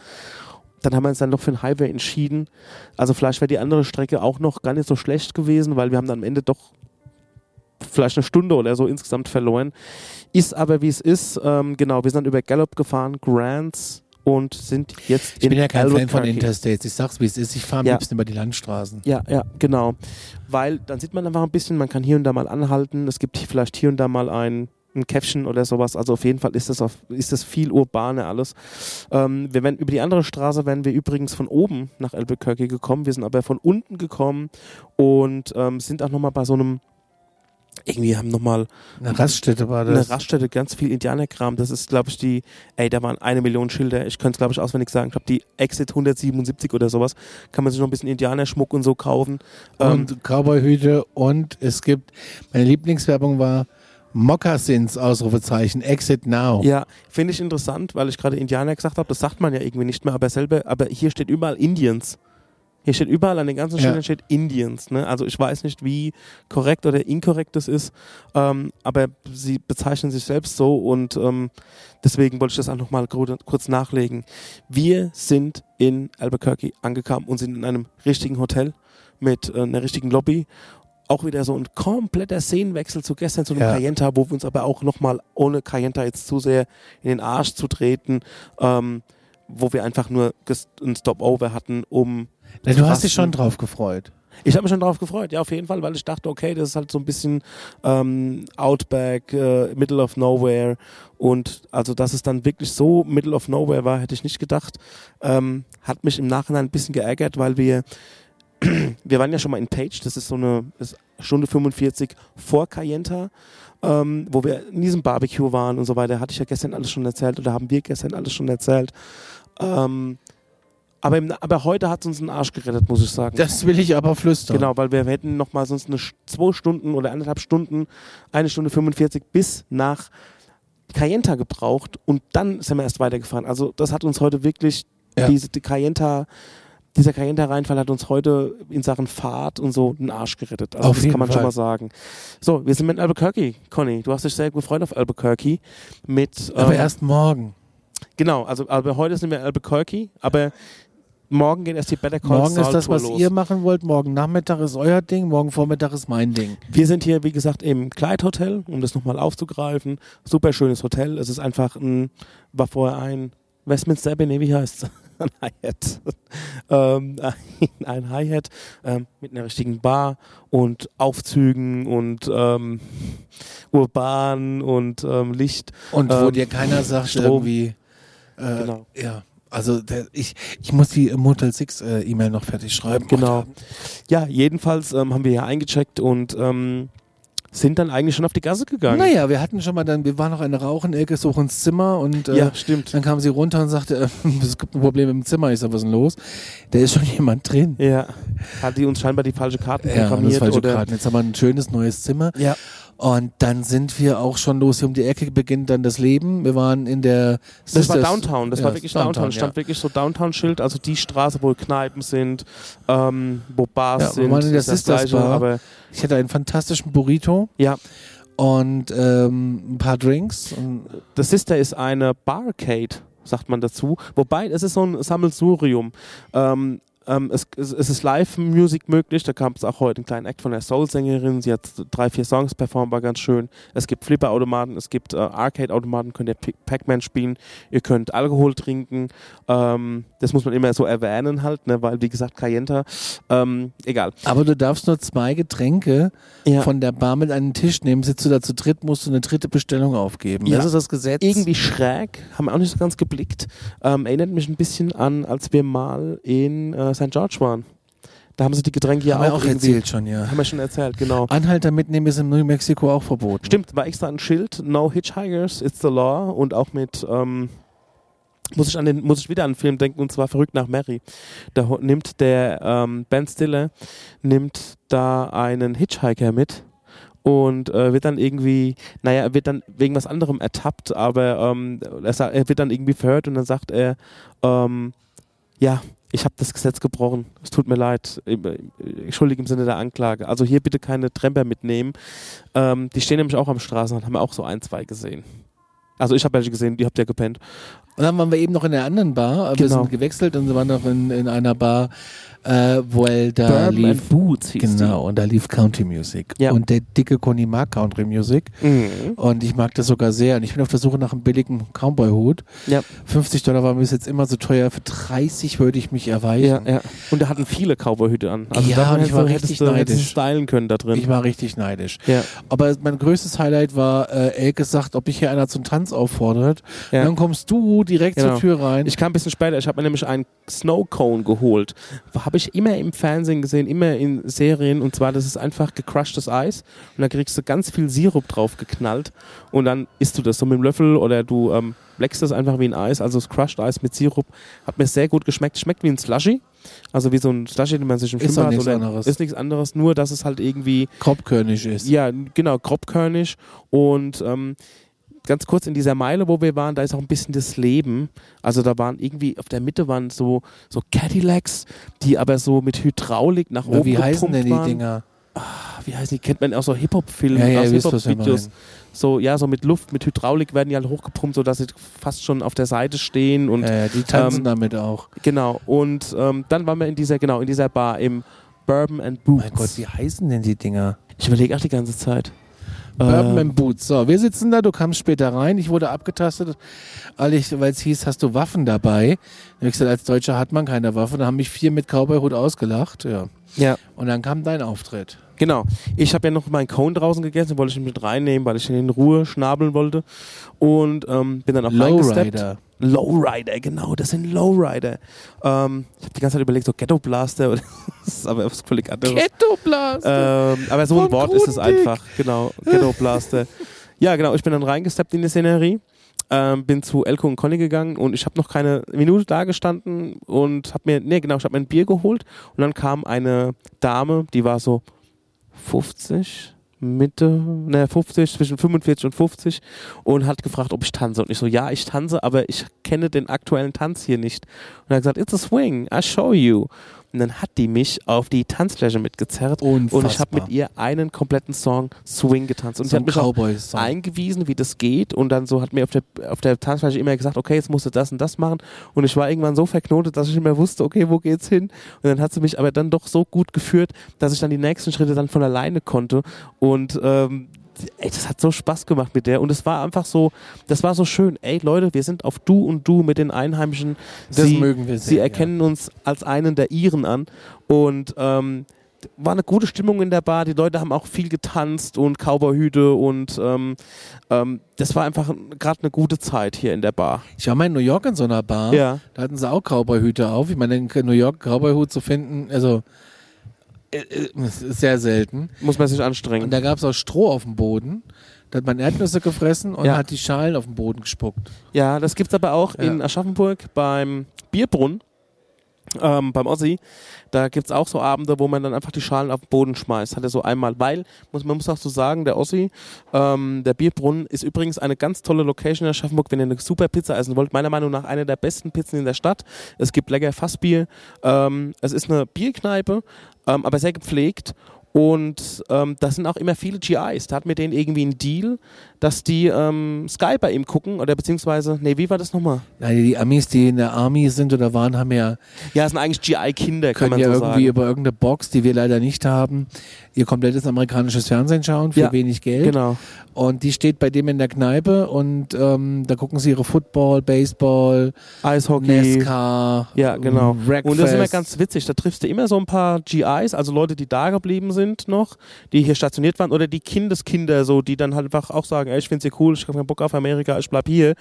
Dann haben wir uns dann doch für den Highway entschieden. Also vielleicht wäre die andere Strecke auch noch gar nicht so schlecht gewesen, weil wir haben dann am Ende doch vielleicht eine Stunde oder so insgesamt verloren. Ist aber wie es ist. Ähm, genau, wir sind über Gallup gefahren, Grants und sind jetzt ich bin ja kein Fan von. Interstates. Ich sag's, wie es ist. Ich fahre am Ja. liebsten über die Landstraßen. Ja, ja, genau. Weil dann sieht man einfach ein bisschen, man kann hier und da mal anhalten. Es gibt vielleicht hier und da mal ein, ein Käffchen oder sowas. Also auf jeden Fall ist das, auf, ist das viel urbaner alles. Ähm, wir werden, über die andere Straße wären wir übrigens von oben nach Albuquerque gekommen. Wir sind aber von unten gekommen und ähm, sind auch nochmal bei so einem, irgendwie haben nochmal Eine Raststätte war eine das. Raststätte, ganz viel Indianerkram. Das ist, glaube ich, die, ey, da waren eine Million Schilder. Ich könnte es, glaube ich, auswendig sagen. Ich glaube, die Exit 177 oder sowas. Kann man sich noch ein bisschen Indianerschmuck und so kaufen. Ähm, und Cowboyhüte und es gibt, meine Lieblingswerbung war Moccasins, Ausrufezeichen, Exit Now. Ja, finde ich interessant, weil ich gerade Indianer gesagt habe. Das sagt man ja irgendwie nicht mehr, aber selber, aber hier steht überall Indians. Hier steht überall an den ganzen Ja. Schildern steht Indians. Ne? Also ich weiß nicht, wie korrekt oder inkorrekt das ist, ähm, aber sie bezeichnen sich selbst so und ähm, deswegen wollte ich das auch nochmal kurz nachlegen. Wir sind in Albuquerque angekommen und sind in einem richtigen Hotel mit äh, einer richtigen Lobby. Auch wieder so ein kompletter Szenenwechsel zu gestern zu einem Ja. Cayenta, wo wir uns aber auch nochmal, ohne Cayenta jetzt zu sehr in den Arsch zu treten, ähm, wo wir einfach nur ein Stopover hatten, um du hast dich rasten. schon drauf gefreut. Ich habe mich schon drauf gefreut, ja, auf jeden Fall, weil ich dachte, okay, das ist halt so ein bisschen ähm, Outback, äh, Middle of Nowhere. Und also, dass es dann wirklich so Middle of Nowhere war, hätte ich nicht gedacht. Ähm, hat mich im Nachhinein ein bisschen geärgert, weil wir, wir waren ja schon mal in Page, das ist so eine ist Stunde 45 vor Cayenta. Ähm, wo wir in diesem Barbecue waren und so weiter, hatte ich ja gestern alles schon erzählt oder haben wir gestern alles schon erzählt. Ähm, aber, im, aber heute hat es uns einen Arsch gerettet, muss ich sagen. Das will ich aber flüstern. Genau, weil wir hätten noch mal sonst eine zwei Stunden oder anderthalb Stunden, eine Stunde 45 bis nach Cayenta gebraucht und dann sind wir erst weitergefahren. Also das hat uns heute wirklich, Ja. diese die Cayenta, dieser Cayenta-Reinfall hat uns heute in Sachen Fahrt und so den Arsch gerettet. Also Auf das kann man schon Fall. mal sagen. So, wir sind mit Albuquerque, Conny. Du hast dich sehr gefreut auf Albuquerque. Mit, Aber ähm, erst morgen. Genau, also aber heute sind wir in Albuquerque, aber morgen geht erst die Better Call Morgen Saul ist das, Tour was los. ihr machen wollt. Morgen Nachmittag ist euer Ding. Morgen Vormittag ist mein Ding. Wir sind hier, wie gesagt, im Clyde Hotel, um das nochmal aufzugreifen. Super schönes Hotel. Es ist einfach ein, war vorher ein Westminster Abbey, nee, wie heißt Ein Hyatt. ähm, ein, ein Hyatt ähm, mit einer richtigen Bar und Aufzügen und ähm, urban und ähm, Licht. Und wo Ähm, dir keiner sagt, Strom. irgendwie. Äh, Genau. Ja. Also der, ich, ich muss die Motel 6 äh, E-Mail noch fertig schreiben. Genau. Ja, jedenfalls ähm, haben wir hier eingecheckt und ähm, sind dann eigentlich schon auf die Gasse gegangen. Naja, wir hatten schon mal dann, wir waren noch eine Rauchenecke, suchen ins Zimmer und äh, Ja, stimmt. dann kam sie runter und sagte, äh, es gibt ein Problem im Zimmer. Ich sag, was ist denn los? Da ist schon jemand drin. Ja, hat die uns scheinbar die falsche Karten Ja, das programmiert falsche oder Karten. Jetzt haben wir ein schönes neues Zimmer. Ja. Und dann sind wir auch schon los. Hier um die Ecke beginnt dann das Leben. Wir waren in der Das war Downtown, das ja, war wirklich Downtown. Downtown, stand ja. wirklich so Downtown-Schild, also die Straße, wo Kneipen sind, ähm, wo Bars Ja, wir sind. waren in der das Sisters Gleiche, Bar. Aber Ich hatte einen fantastischen Burrito ja, und ähm, ein paar Drinks. Das Sister ist eine Barcade, sagt man dazu. Wobei, es ist so ein Sammelsurium. Ähm, Ähm, es, es, es ist Live-Musik möglich. Da gab es auch heute einen kleinen Act von der Soul-Sängerin. Sie hat drei, vier Songs performt, war ganz schön. Es gibt Flipper-Automaten, es gibt äh, Arcade-Automaten, könnt ihr Pac-Man spielen. Ihr könnt Alkohol trinken. Ähm, das muss man immer so erwähnen halt, ne? weil wie gesagt, Cayenta, ähm, egal. Aber du darfst nur zwei Getränke Ja. von der Bar mit an den Tisch nehmen. Sitzt du da zu dritt, musst du eine dritte Bestellung aufgeben. Ja. Das ist das Gesetz. irgendwie schräg, haben wir auch nicht so ganz geblickt. Ähm, erinnert mich ein bisschen an, als wir mal in äh, St. George waren. Da haben sie die Getränke ja auch, auch erzählt schon, ja. Haben wir schon erzählt, genau. Anhalter mitnehmen ist in New Mexico auch verboten. Stimmt, war extra ein Schild, No Hitchhikers, it's the law und auch mit, ähm, muss ich, an den, muss ich wieder an den Film denken und zwar Verrückt nach Mary. Da nimmt der ähm, Ben Stiller, nimmt da einen Hitchhiker mit und äh, wird dann irgendwie, naja, er wird dann wegen was anderem ertappt, aber ähm, er, er wird dann irgendwie verhört und dann sagt er, ähm, ja, ich habe das Gesetz gebrochen, es tut mir leid, ich, ich schuldig im Sinne der Anklage. Also hier bitte keine Tremper mitnehmen. Ähm, die stehen nämlich auch am Straßenrand, haben wir auch so ein, zwei gesehen. Also ich habe welche gesehen, die habt ihr gepennt. Und dann waren wir eben noch in der anderen Bar. Wir Genau. sind gewechselt und waren noch in, in einer Bar, äh, wo da Bourbon lief. Boots hieß Genau, und da lief Country Music. Ja. Und der dicke Conny mag Country Music. die. Mhm. Und ich mag das sogar sehr. Und ich bin auf der Suche nach einem billigen Cowboy-Hut. Ja. 50 Dollar war mir bis jetzt immer so teuer. Für 30 würde ich mich erweichen. Ja. Und da hatten viele Cowboyhüte an. Also Ja, und ich war du- richtig hättest neidisch. stylen können da drin. Ich war richtig neidisch. Aber mein größtes Highlight war, äh, Elke sagt, ob mich hier einer zum Tanz auffordert. Dann kommst du direkt Genau. zur Tür rein. Ich kam ein bisschen später, ich habe mir nämlich einen Snow Cone geholt. Habe ich immer im Fernsehen gesehen, immer in Serien. Und zwar, das ist einfach gecrushtes Eis. Und da kriegst du ganz viel Sirup drauf geknallt. Und dann isst du das so mit dem Löffel oder du ähm, leckst das einfach wie ein Eis. Also das Crushed Eis mit Sirup. Hat mir sehr gut geschmeckt. Schmeckt wie ein Slushy. Also wie so ein Slushy, den man sich im Ist Schwimmbad nichts oder anderes. ist nichts anderes, nur dass es halt irgendwie Kropfkörnig ist. ja, genau, grobkörnig. Und ähm, ganz kurz in dieser Meile, wo wir waren, da ist auch ein bisschen das Leben. Also da waren irgendwie, auf der Mitte waren so, so Cadillacs, die aber so mit Hydraulik nach oben wie heißen denn die waren. Dinger? Wie heißen die? Kennt man aus so Hip-Hop-Filmen, Ja, ja, aus Hip-Hop-Videos. So, ja, so mit Luft, mit Hydraulik werden die halt hochgepumpt, sodass sie fast schon auf der Seite stehen und Äh, die tanzen ähm, damit auch. genau. Und ähm, dann waren wir in dieser, genau, in dieser Bar im Bourbon and Boots. Mein Gott, wie heißen denn die Dinger? ich überlege auch die ganze Zeit. Bourbon and Boots. So, wir sitzen da, du kamst später rein. Ich wurde abgetastet, weil es hieß, hast du Waffen dabei? Da hab ich gesagt, als Deutscher hat man keine Waffe. Da haben mich vier mit Cowboy-Hut ausgelacht. Ja. ja. Und dann kam dein Auftritt. Genau. Ich habe ja noch meinen Cone draußen gegessen, wollte ich mit reinnehmen, weil ich ihn in Ruhe schnabeln wollte. Und ähm, bin dann auch reingesteppt. Lowrider. Lowrider, genau, das sind Lowrider. Ähm, ich habe die ganze Zeit überlegt, so Ghetto Blaster, oder das ist aber was völlig anderes. Ghetto Blast. Ähm, aber so ein Von Wort ist es Grundig. einfach, genau, Ghetto Blaster. ja, genau, ich bin dann reingesteppt in die Szenerie. Ähm, bin zu Elko und Conny gegangen und ich habe noch keine Minute da gestanden und habe mir, nee genau, ich habe mir ein Bier geholt und dann kam eine Dame, die war so 50, Mitte, ne 50, zwischen 45 und 50 und hat gefragt, ob ich tanze. Und ich so, ja, ich tanze, aber ich kenne den aktuellen Tanz hier nicht. Und er hat gesagt, it's a swing, I show you. Und dann hat die mich auf die Tanzfläche mitgezerrt und ich habe Unfassbar. mit ihr einen kompletten Song Swing getanzt. Und so sie hat mich auch eingewiesen, wie das geht und dann so hat mir auf der, auf der Tanzfläche immer gesagt, okay, jetzt musst du das und das machen und ich war irgendwann so verknotet, dass ich nicht mehr wusste, okay, wo geht's hin? Und dann hat sie mich aber dann doch so gut geführt, dass ich dann die nächsten Schritte dann von alleine konnte und ähm, Ey, das hat so Spaß gemacht mit der und es war einfach so, das war so schön. Ey Leute, wir sind auf Du und Du mit den Einheimischen. Das sie, mögen wir sehr, Sie ja. erkennen uns als einen der Iren an und ähm, war eine gute Stimmung in der Bar. Die Leute haben auch viel getanzt und Cowboyhüte und ähm, ähm, das war einfach gerade eine gute Zeit hier in der Bar. Ich war mal in New York in so einer Bar. Ja. Da hatten sie auch Cowboy-Hüte auf. Ich meine, in New York Cowboy-Hut zu finden, also äh, äh, es ist sehr selten. Muss man sich anstrengen. Und da gab es auch Stroh auf dem Boden. Da hat man Erdnüsse gefressen und Ja. hat die Schalen auf den Boden gespuckt. Ja, das gibt's aber auch Ja. in Aschaffenburg beim Bierbrunnen, ähm, beim Ossi. Da gibt's auch so Abende, wo man dann einfach die Schalen auf den Boden schmeißt. Hat er so einmal, weil, muss, man muss auch so sagen, der Ossi, ähm, der Bierbrunnen ist übrigens eine ganz tolle Location in Aschaffenburg, wenn ihr eine super Pizza essen wollt. Meiner Meinung nach eine der besten Pizzen in der Stadt. Es gibt lecker Fassbier. Ähm, es ist eine Bierkneipe, ähm, aber sehr gepflegt. Und ähm, das sind auch immer viele GIs. Da hat mit denen irgendwie einen Deal, dass die ähm, Sky bei ihm gucken oder beziehungsweise, nee, wie war das nochmal? Ja, die Amis, die in der Army sind oder waren, haben ja, Ja, sind eigentlich GI-Kinder, kann können man ja so irgendwie sagen. über irgendeine Box, die wir leider nicht haben, ihr komplettes amerikanisches Fernsehen schauen für Ja, wenig Geld. Genau. Und die steht bei dem in der Kneipe und ähm, da gucken sie ihre Football, Baseball, Eishockey. NASCAR, Ja, genau. Wreckfest. Und das ist immer ganz witzig. Da triffst du immer so ein paar GIs, also Leute, die da geblieben sind noch, die hier stationiert waren, oder die Kindeskinder, so, die dann halt einfach auch sagen, ey, ich find's hier cool, ich hab keinen Bock auf Amerika, ich bleib hier.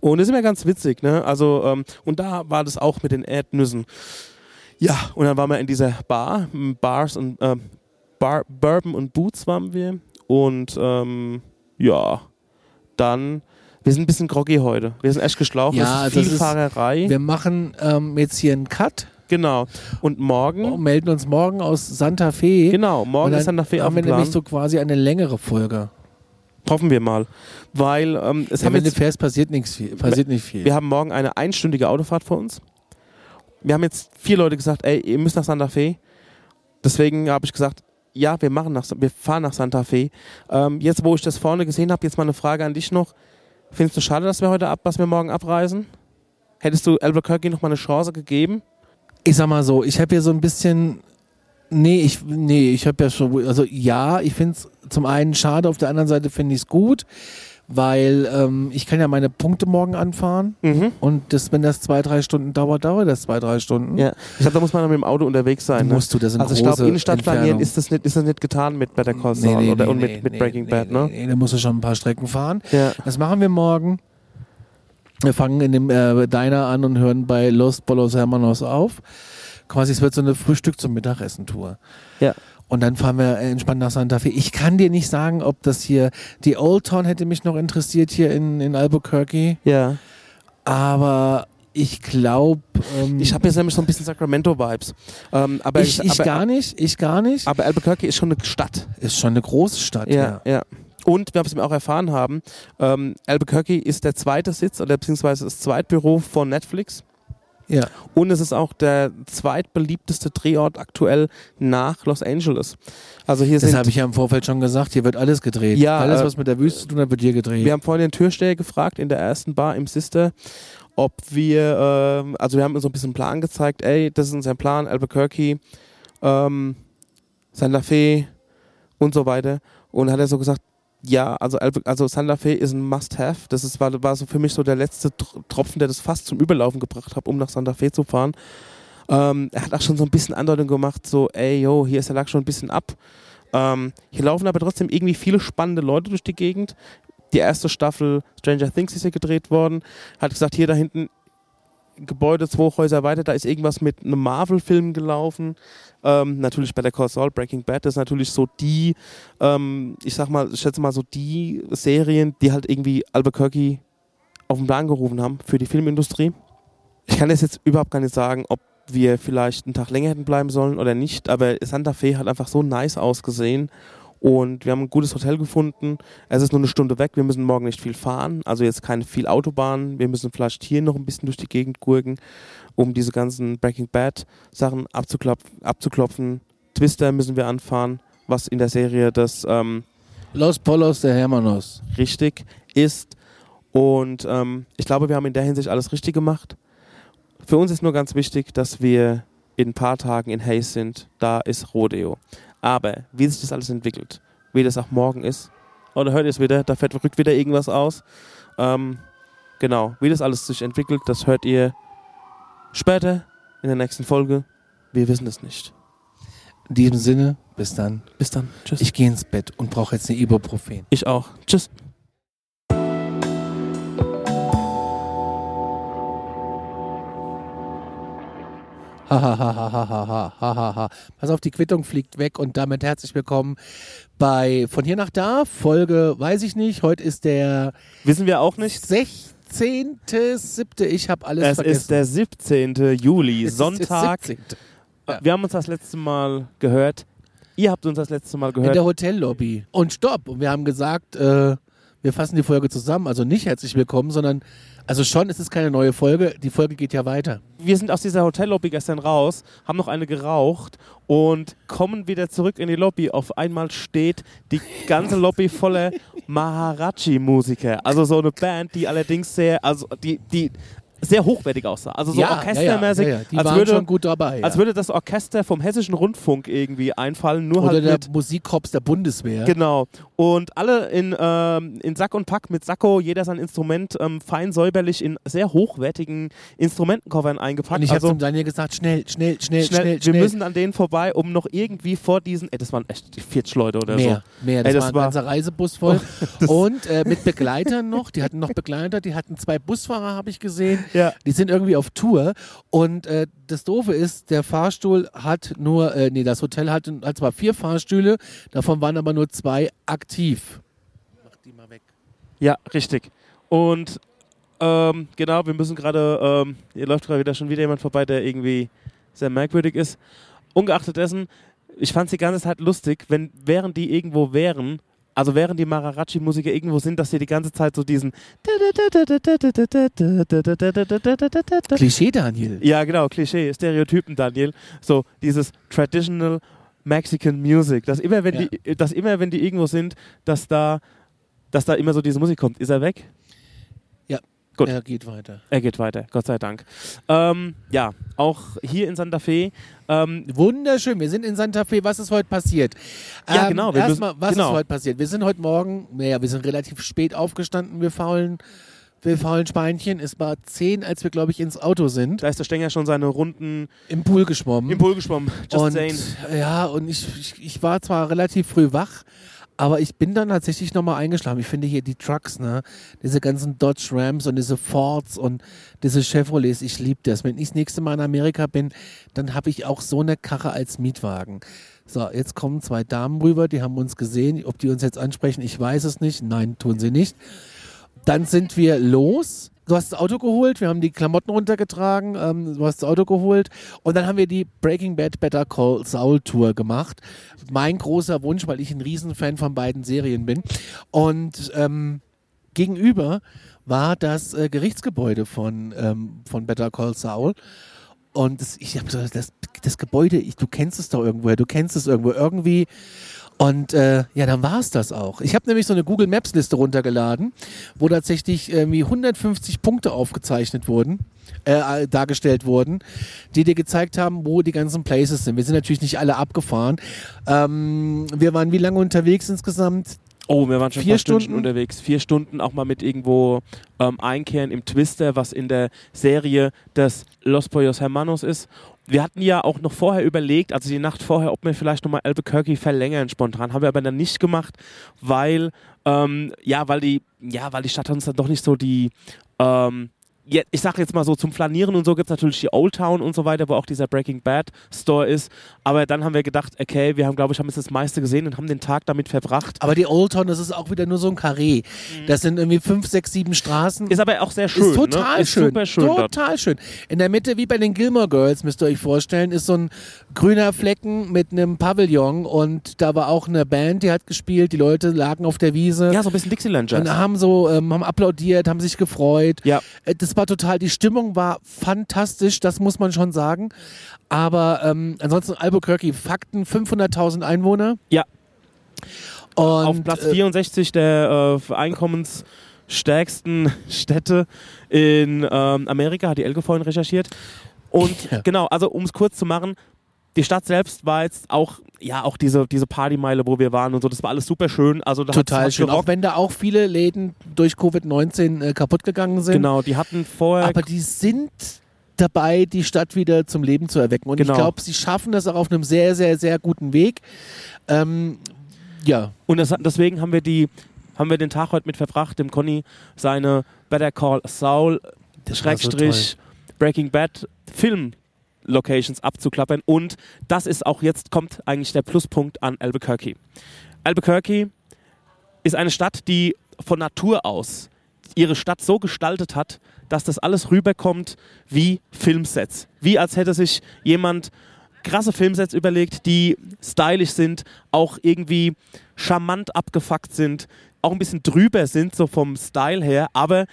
Und das ist immer ganz witzig, ne? Also, ähm, und da war das auch mit den Erdnüssen. Ja, und dann waren wir in dieser Bar, Bars und ähm, Bar, Bourbon und Boots waren wir. Und ähm, ja, dann, wir sind ein bisschen groggy heute. Wir sind echt geschlaucht. Ja, also ist es viel ist- Fahrerei. Wir machen ähm, jetzt hier einen Cut Genau. Und morgen, und melden uns morgen aus Santa Fe. genau, morgen ist nach Fe auf haben wir dem Plan. nämlich so quasi eine längere Folge. Hoffen wir mal. Weil ähm, es Ja, haben wenn du fährst, passiert nichts viel. Passiert nicht viel. wir haben morgen eine einstündige Autofahrt vor uns. Wir haben jetzt vier Leute gesagt, ey, ihr müsst nach Santa Fe. Deswegen habe ich gesagt, ja, wir machen nach, wir fahren nach Santa Fe. Ähm, jetzt, wo ich das vorne gesehen habe, jetzt mal eine Frage an dich noch. Findest du schade, dass wir heute ab, dass wir morgen abreisen? Hättest du Albuquerque noch mal eine Chance gegeben? Ich sag mal so, ich habe hier so ein bisschen. Nee, ich, nee, ich habe ja schon. Also, ja, ich finde es zum einen schade, auf der anderen Seite finde ich es gut, weil ähm, ich kann ja meine Punkte morgen anfahren Mhm. und das, wenn das zwei, drei Stunden dauert, dauert das zwei, drei Stunden. Ja. Ich glaube, da muss man dann mit dem Auto unterwegs sein. Ne? Musst du, das sind Also ich glaube, Innenstadt planieren ist das, nicht, ist das nicht getan mit Better Call Saul oder, und mit, mit Breaking nee, Bad, nee, ne? Nee, da musst du schon ein paar Strecken fahren. Ja. Das machen wir morgen. Wir fangen in dem äh, Diner an und hören bei Los Bolos Hermanos auf. Quasi, es wird so eine Frühstück- zum Mittagessen-Tour. Ja. Und dann fahren wir entspannt nach Santa Fe. Ich kann dir nicht sagen, ob das hier, die Old Town hätte mich noch interessiert hier in, in Albuquerque, Ja. aber ich glaube, ähm, Ich habe jetzt nämlich so ein bisschen Sacramento-Vibes. Ähm, aber ich, ich aber, gar nicht, ich gar nicht. aber Albuquerque ist schon eine Stadt. Ist schon eine große Stadt, ja. ja. Und wir auch erfahren haben, ähm, Albuquerque ist der zweite Sitz oder beziehungsweise das Zweitbüro von Netflix. Ja. Und es ist auch der zweitbeliebteste Drehort aktuell nach Los Angeles. Also hier Das habe ich ja im Vorfeld schon gesagt, hier wird alles gedreht. Ja, alles, äh, was mit der Wüste zu tun hat, wird hier gedreht. Wir haben vorhin den Türsteher gefragt in der ersten Bar im Sister, ob wir, ähm, also wir haben uns so ein bisschen einen Plan gezeigt, ey, das ist unser Plan, Albuquerque, ähm, Santa Fe und so weiter. Und hat er so gesagt, ja, also, also Santa Fe ist ein Must-Have. Das ist, war, war so für mich so der letzte Tr- Tropfen, der das fast zum Überlaufen gebracht hat, um nach Santa Fe zu fahren. Ähm, er hat auch schon so ein bisschen Andeutung gemacht, so, ey, yo, hier ist der Lack schon ein bisschen ab. Ähm, hier laufen aber trotzdem irgendwie viele spannende Leute durch die Gegend. Die erste Staffel Stranger Things ist hier gedreht worden. Hat gesagt, hier da hinten Gebäude zwei Häuser weiter, da ist irgendwas mit einem Marvel-Film gelaufen. Ähm, natürlich bei der Call Saul, Breaking Bad ist natürlich so die, ähm, ich sag mal, ich schätze mal so die Serien, die halt irgendwie Albuquerque auf den Plan gerufen haben für die Filmindustrie. Ich kann das jetzt überhaupt gar nicht sagen, ob wir vielleicht einen Tag länger hätten bleiben sollen oder nicht, aber Santa Fe hat einfach so nice ausgesehen und wir haben ein gutes Hotel gefunden. Es ist nur eine Stunde weg, wir müssen morgen nicht viel fahren, also jetzt keine viel Autobahn. Wir müssen vielleicht hier noch ein bisschen durch die Gegend gurken, um diese ganzen Breaking Bad Sachen abzuklopfen. abzuklopfen. Twister müssen wir anfahren, was in der Serie das ähm, Los Polos de Hermanos. richtig ist. Und ähm, ich glaube, wir haben in der Hinsicht alles richtig gemacht. Für uns ist nur ganz wichtig, dass wir in ein paar Tagen in Hayes sind. Da ist Rodeo. Aber wie sich das alles entwickelt, wie das auch morgen ist, oder hört ihr es wieder, da fährt rückt wieder irgendwas aus. Ähm, genau, wie das alles sich entwickelt, das hört ihr später in der nächsten Folge. Wir wissen es nicht. In diesem Sinne, bis dann. Bis dann. Tschüss. Ich gehe ins Bett und brauche jetzt eine Ibuprofen. ich auch. Tschüss. Hahaha. Pass auf, die Quittung fliegt weg und damit herzlich willkommen bei Von hier nach da. Folge, weiß ich nicht. Heute ist der Wissen wir auch nicht. 16.7. Ich habe alles Es vergessen. ist der 17. Juli, Es ist Sonntag. 17.. Äh, Wir haben uns das letzte Mal gehört. Ihr habt uns das letzte Mal In gehört. der Hotellobby. Und stopp. Und wir haben gesagt, äh, wir fassen die Folge zusammen. Also nicht herzlich willkommen, sondern Also schon, es ist keine neue Folge, die Folge geht ja weiter. Wir sind aus dieser Hotellobby gestern raus, haben noch eine geraucht und kommen wieder zurück in die Lobby. Auf einmal steht die ganze Lobby voller Maharaji-Musiker. Also so eine Band, die allerdings sehr, also die, die sehr hochwertig aussah. Also so Ja, orchestermäßig, ja, ja. Die als, waren würde, schon gut dabei. als würde das Orchester vom Hessischen Rundfunk irgendwie einfallen, nur Oder halt der Musikkorps der Bundeswehr. Genau. Und alle in, ähm, in Sack und Pack mit Sakko, jeder sein Instrument ähm, fein säuberlich in sehr hochwertigen Instrumentenkoffern eingepackt. Und ich habe also zum Daniel gesagt, schnell, schnell, schnell, schnell, schnell, wir schnell. müssen an denen vorbei, um noch irgendwie vor diesen, ey, das waren echt 40 Leute oder mehr, mehr. Das, Ey, das war ein war- ganzer Reisebus voll. und äh, mit Begleitern noch. Die hatten noch Begleiter. Die hatten zwei Busfahrer, habe ich gesehen. Ja. Die sind irgendwie auf Tour. Und äh, das Doofe ist, der Fahrstuhl hat nur, äh, nee, das Hotel hat, hat zwar vier Fahrstühle, davon waren aber nur zwei aktiv. Mach die mal weg. Ja, richtig. Und ähm, genau, wir müssen gerade, ähm, hier läuft gerade wieder schon wieder jemand vorbei, der irgendwie sehr merkwürdig ist. Ungeachtet dessen, ich fand es die ganze Zeit lustig, wenn während die irgendwo wären, also während die Mararachi-Musiker irgendwo sind, dass sie die ganze Zeit so diesen Klischee, Daniel. ja genau, Klischee, Stereotypen, Daniel, so dieses traditional Mexican Music, dass immer wenn Ja. die, dass immer wenn die irgendwo sind, dass da, dass da immer so diese Musik kommt. Ist er weg? Gut. Er geht weiter. Er geht weiter, Gott sei Dank. Ähm, ja, auch hier in Santa Fe. Ähm, Wunderschön. Wir sind in Santa Fe. Was ist heute passiert? Ja, genau, wir Erstmal, was genau. ist heute passiert? Wir sind heute Morgen, naja, wir sind relativ spät aufgestanden. Wir faulen, wir faulen Schweinchen. Es war zehn, als wir, glaube ich, ins Auto sind. da ist der Stenger schon seine Runden Im Pool geschwommen. im Pool geschwommen. Just und saying. ja, und ich, ich, ich war zwar relativ früh wach, aber ich bin dann tatsächlich nochmal eingeschlafen. Ich finde hier die Trucks, ne, diese ganzen Dodge Rams und diese Fords und diese Chevrolets, ich liebe das. Wenn ich das nächste Mal in Amerika bin, dann habe ich auch so eine Karre als Mietwagen. So, jetzt kommen zwei Damen rüber, die haben uns gesehen. Ob die uns jetzt ansprechen, ich weiß es nicht. Nein, tun sie nicht. Dann sind wir los. Du hast das Auto geholt, wir haben die Klamotten runtergetragen, ähm, du hast das Auto geholt und dann haben wir die Breaking Bad Better Call Saul Tour gemacht. Mein großer Wunsch, weil ich ein Riesenfan von beiden Serien bin. Und ähm, gegenüber war das äh, Gerichtsgebäude von, ähm, von Better Call Saul. Und das, ich habe so, das, das Gebäude, ich, du kennst es doch irgendwoher, du kennst es irgendwo irgendwie. Und äh, ja, dann war es das auch. Ich habe nämlich so eine Google Maps Liste runtergeladen, wo tatsächlich irgendwie 150 Punkte aufgezeichnet wurden, äh, äh, dargestellt wurden, die dir gezeigt haben, wo die ganzen Places sind. Wir sind natürlich nicht alle abgefahren. Ähm, wir waren wie lange unterwegs insgesamt? Oh, wir waren schon Vier vier Stunden Stunden? unterwegs. Vier Stunden auch mal mit irgendwo ähm, einkehren im Twister, was in der Serie des Los Pollos Hermanos ist. Wir hatten ja auch noch vorher überlegt, also die Nacht vorher, ob wir vielleicht nochmal Albuquerque verlängern spontan. Haben wir aber dann nicht gemacht, weil, ähm, ja, weil die, ja, weil die Stadt uns dann doch nicht so die, ähm, ich sage jetzt mal so, zum Flanieren und so gibt es natürlich die Old Town und so weiter, wo auch dieser Breaking Bad Store ist. Aber dann haben wir gedacht, okay, wir haben, glaube ich, haben jetzt das meiste gesehen und haben den Tag damit verbracht. Aber die Old Town, das ist auch wieder nur so ein Karree. Das sind irgendwie fünf, sechs, sieben Straßen. Ist aber auch sehr schön. ist total ne? ist schön. Super schön dort. total schön. In der Mitte, wie bei den Gilmore Girls, müsst ihr euch vorstellen, ist so ein grüner Flecken mit einem Pavillon und da war auch eine Band, die hat gespielt, die Leute lagen auf der Wiese. Ja, so ein bisschen Dixieland Jazz. Und haben so, ähm, haben applaudiert, haben sich gefreut. Ja. Äh, War total, die Stimmung war fantastisch, das muss man schon sagen. Aber ähm, ansonsten Albuquerque, Fakten, 500.000 Einwohner. Ja. Und, Auf Platz äh, 64 der äh, einkommensstärksten Städte in ähm, Amerika, hat die Elke vorhin recherchiert. Und Ja. genau, also um es kurz zu machen, die Stadt selbst war jetzt auch, ja, auch diese, diese Partymeile, wo wir waren und so, das war alles super schön. Also da Total schön, auch gerockt. wenn da auch viele Läden durch Covid-19 äh, kaputt gegangen sind. Genau, die hatten vorher Aber die sind dabei, die Stadt wieder zum Leben zu erwecken. Und Genau. ich glaube, sie schaffen das auch auf einem sehr, sehr, sehr guten Weg. Ähm, ja, Und das, deswegen haben wir die, haben wir den Tag heute mit verbracht, dem Conny seine Better Call Saul Das war so Schrägstrich Breaking Bad Film Locations abzuklappern und das ist auch jetzt kommt eigentlich der Pluspunkt an Albuquerque. Albuquerque ist eine Stadt, die von Natur aus ihre Stadt so gestaltet hat, dass das alles rüberkommt wie Filmsets. Wie als hätte sich jemand krasse Filmsets überlegt, die stylisch sind, auch irgendwie charmant abgefuckt sind, auch ein bisschen drüber sind, so vom Style her, aber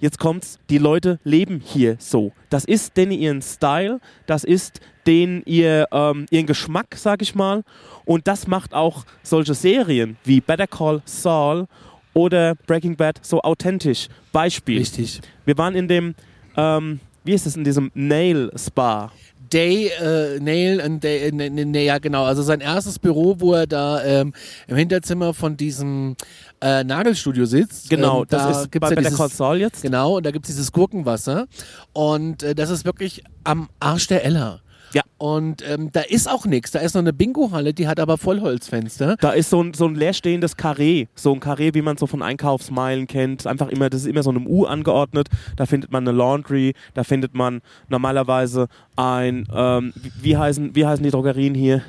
jetzt kommt's, die Leute leben hier so. Das ist denen ihren Style, das ist denen ihr, ähm, ihren Geschmack, sag ich mal. Und das macht auch solche Serien wie Better Call Saul oder Breaking Bad so authentisch. Beispiel. Richtig. Wir waren in dem, ähm, wie ist es, in diesem Nail Spa. Day, äh, Nail and Day, ne, ne, ne, ja genau, also sein erstes Büro, wo er da ähm, im Hinterzimmer von diesem äh, Nagelstudio sitzt. Genau, ähm, das da ist gibt's bei ja dieses, Call Saul jetzt. Genau, und da gibt's dieses Gurkenwasser und äh, das ist wirklich am Arsch der Ella. Ja. Und ähm, da ist auch nichts. Da ist noch eine Bingo-Halle, die hat aber Vollholzfenster. Da ist so ein, so ein leerstehendes Karree, so ein Karree, wie man so von Einkaufsmeilen kennt. Einfach immer, das ist immer so einem U angeordnet. Da findet man eine Laundry, da findet man normalerweise ein, ähm, wie, heißen, wie heißen die Drogerien hier?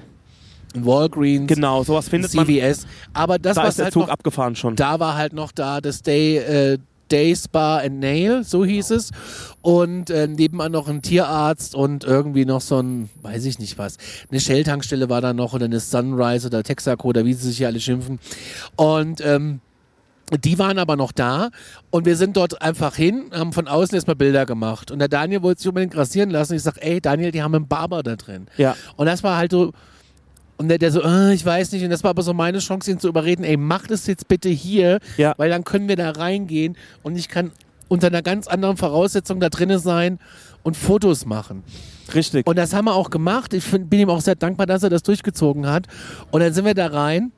Walgreens, Genau, sowas findet man. CVS. Aber das, Da was ist der halt Zug noch abgefahren schon. da war halt noch da das Day, äh, Day Spa and Nail, so hieß es. Und äh, nebenan noch ein Tierarzt und irgendwie noch so ein, weiß ich nicht was, eine Shell-Tankstelle war da noch oder eine Sunrise oder Texaco oder wie sie sich hier alle schimpfen. Und ähm, die waren aber noch da und wir sind dort einfach hin, haben von außen erstmal Bilder gemacht. Und der Daniel wollte sich unbedingt rasieren lassen. Ich sag, ey Daniel, die haben einen Barber da drin. Ja. Und das war halt so. Und der, der so, äh, ich weiß nicht. Und das war aber so meine Chance, ihn zu überreden, ey, mach das jetzt bitte hier, Ja. weil dann können wir da reingehen und ich kann unter einer ganz anderen Voraussetzung da drinnen sein und Fotos machen. Richtig. Und das haben wir auch gemacht. Ich find, bin ihm auch sehr dankbar, dass er das durchgezogen hat. Und dann sind wir da rein.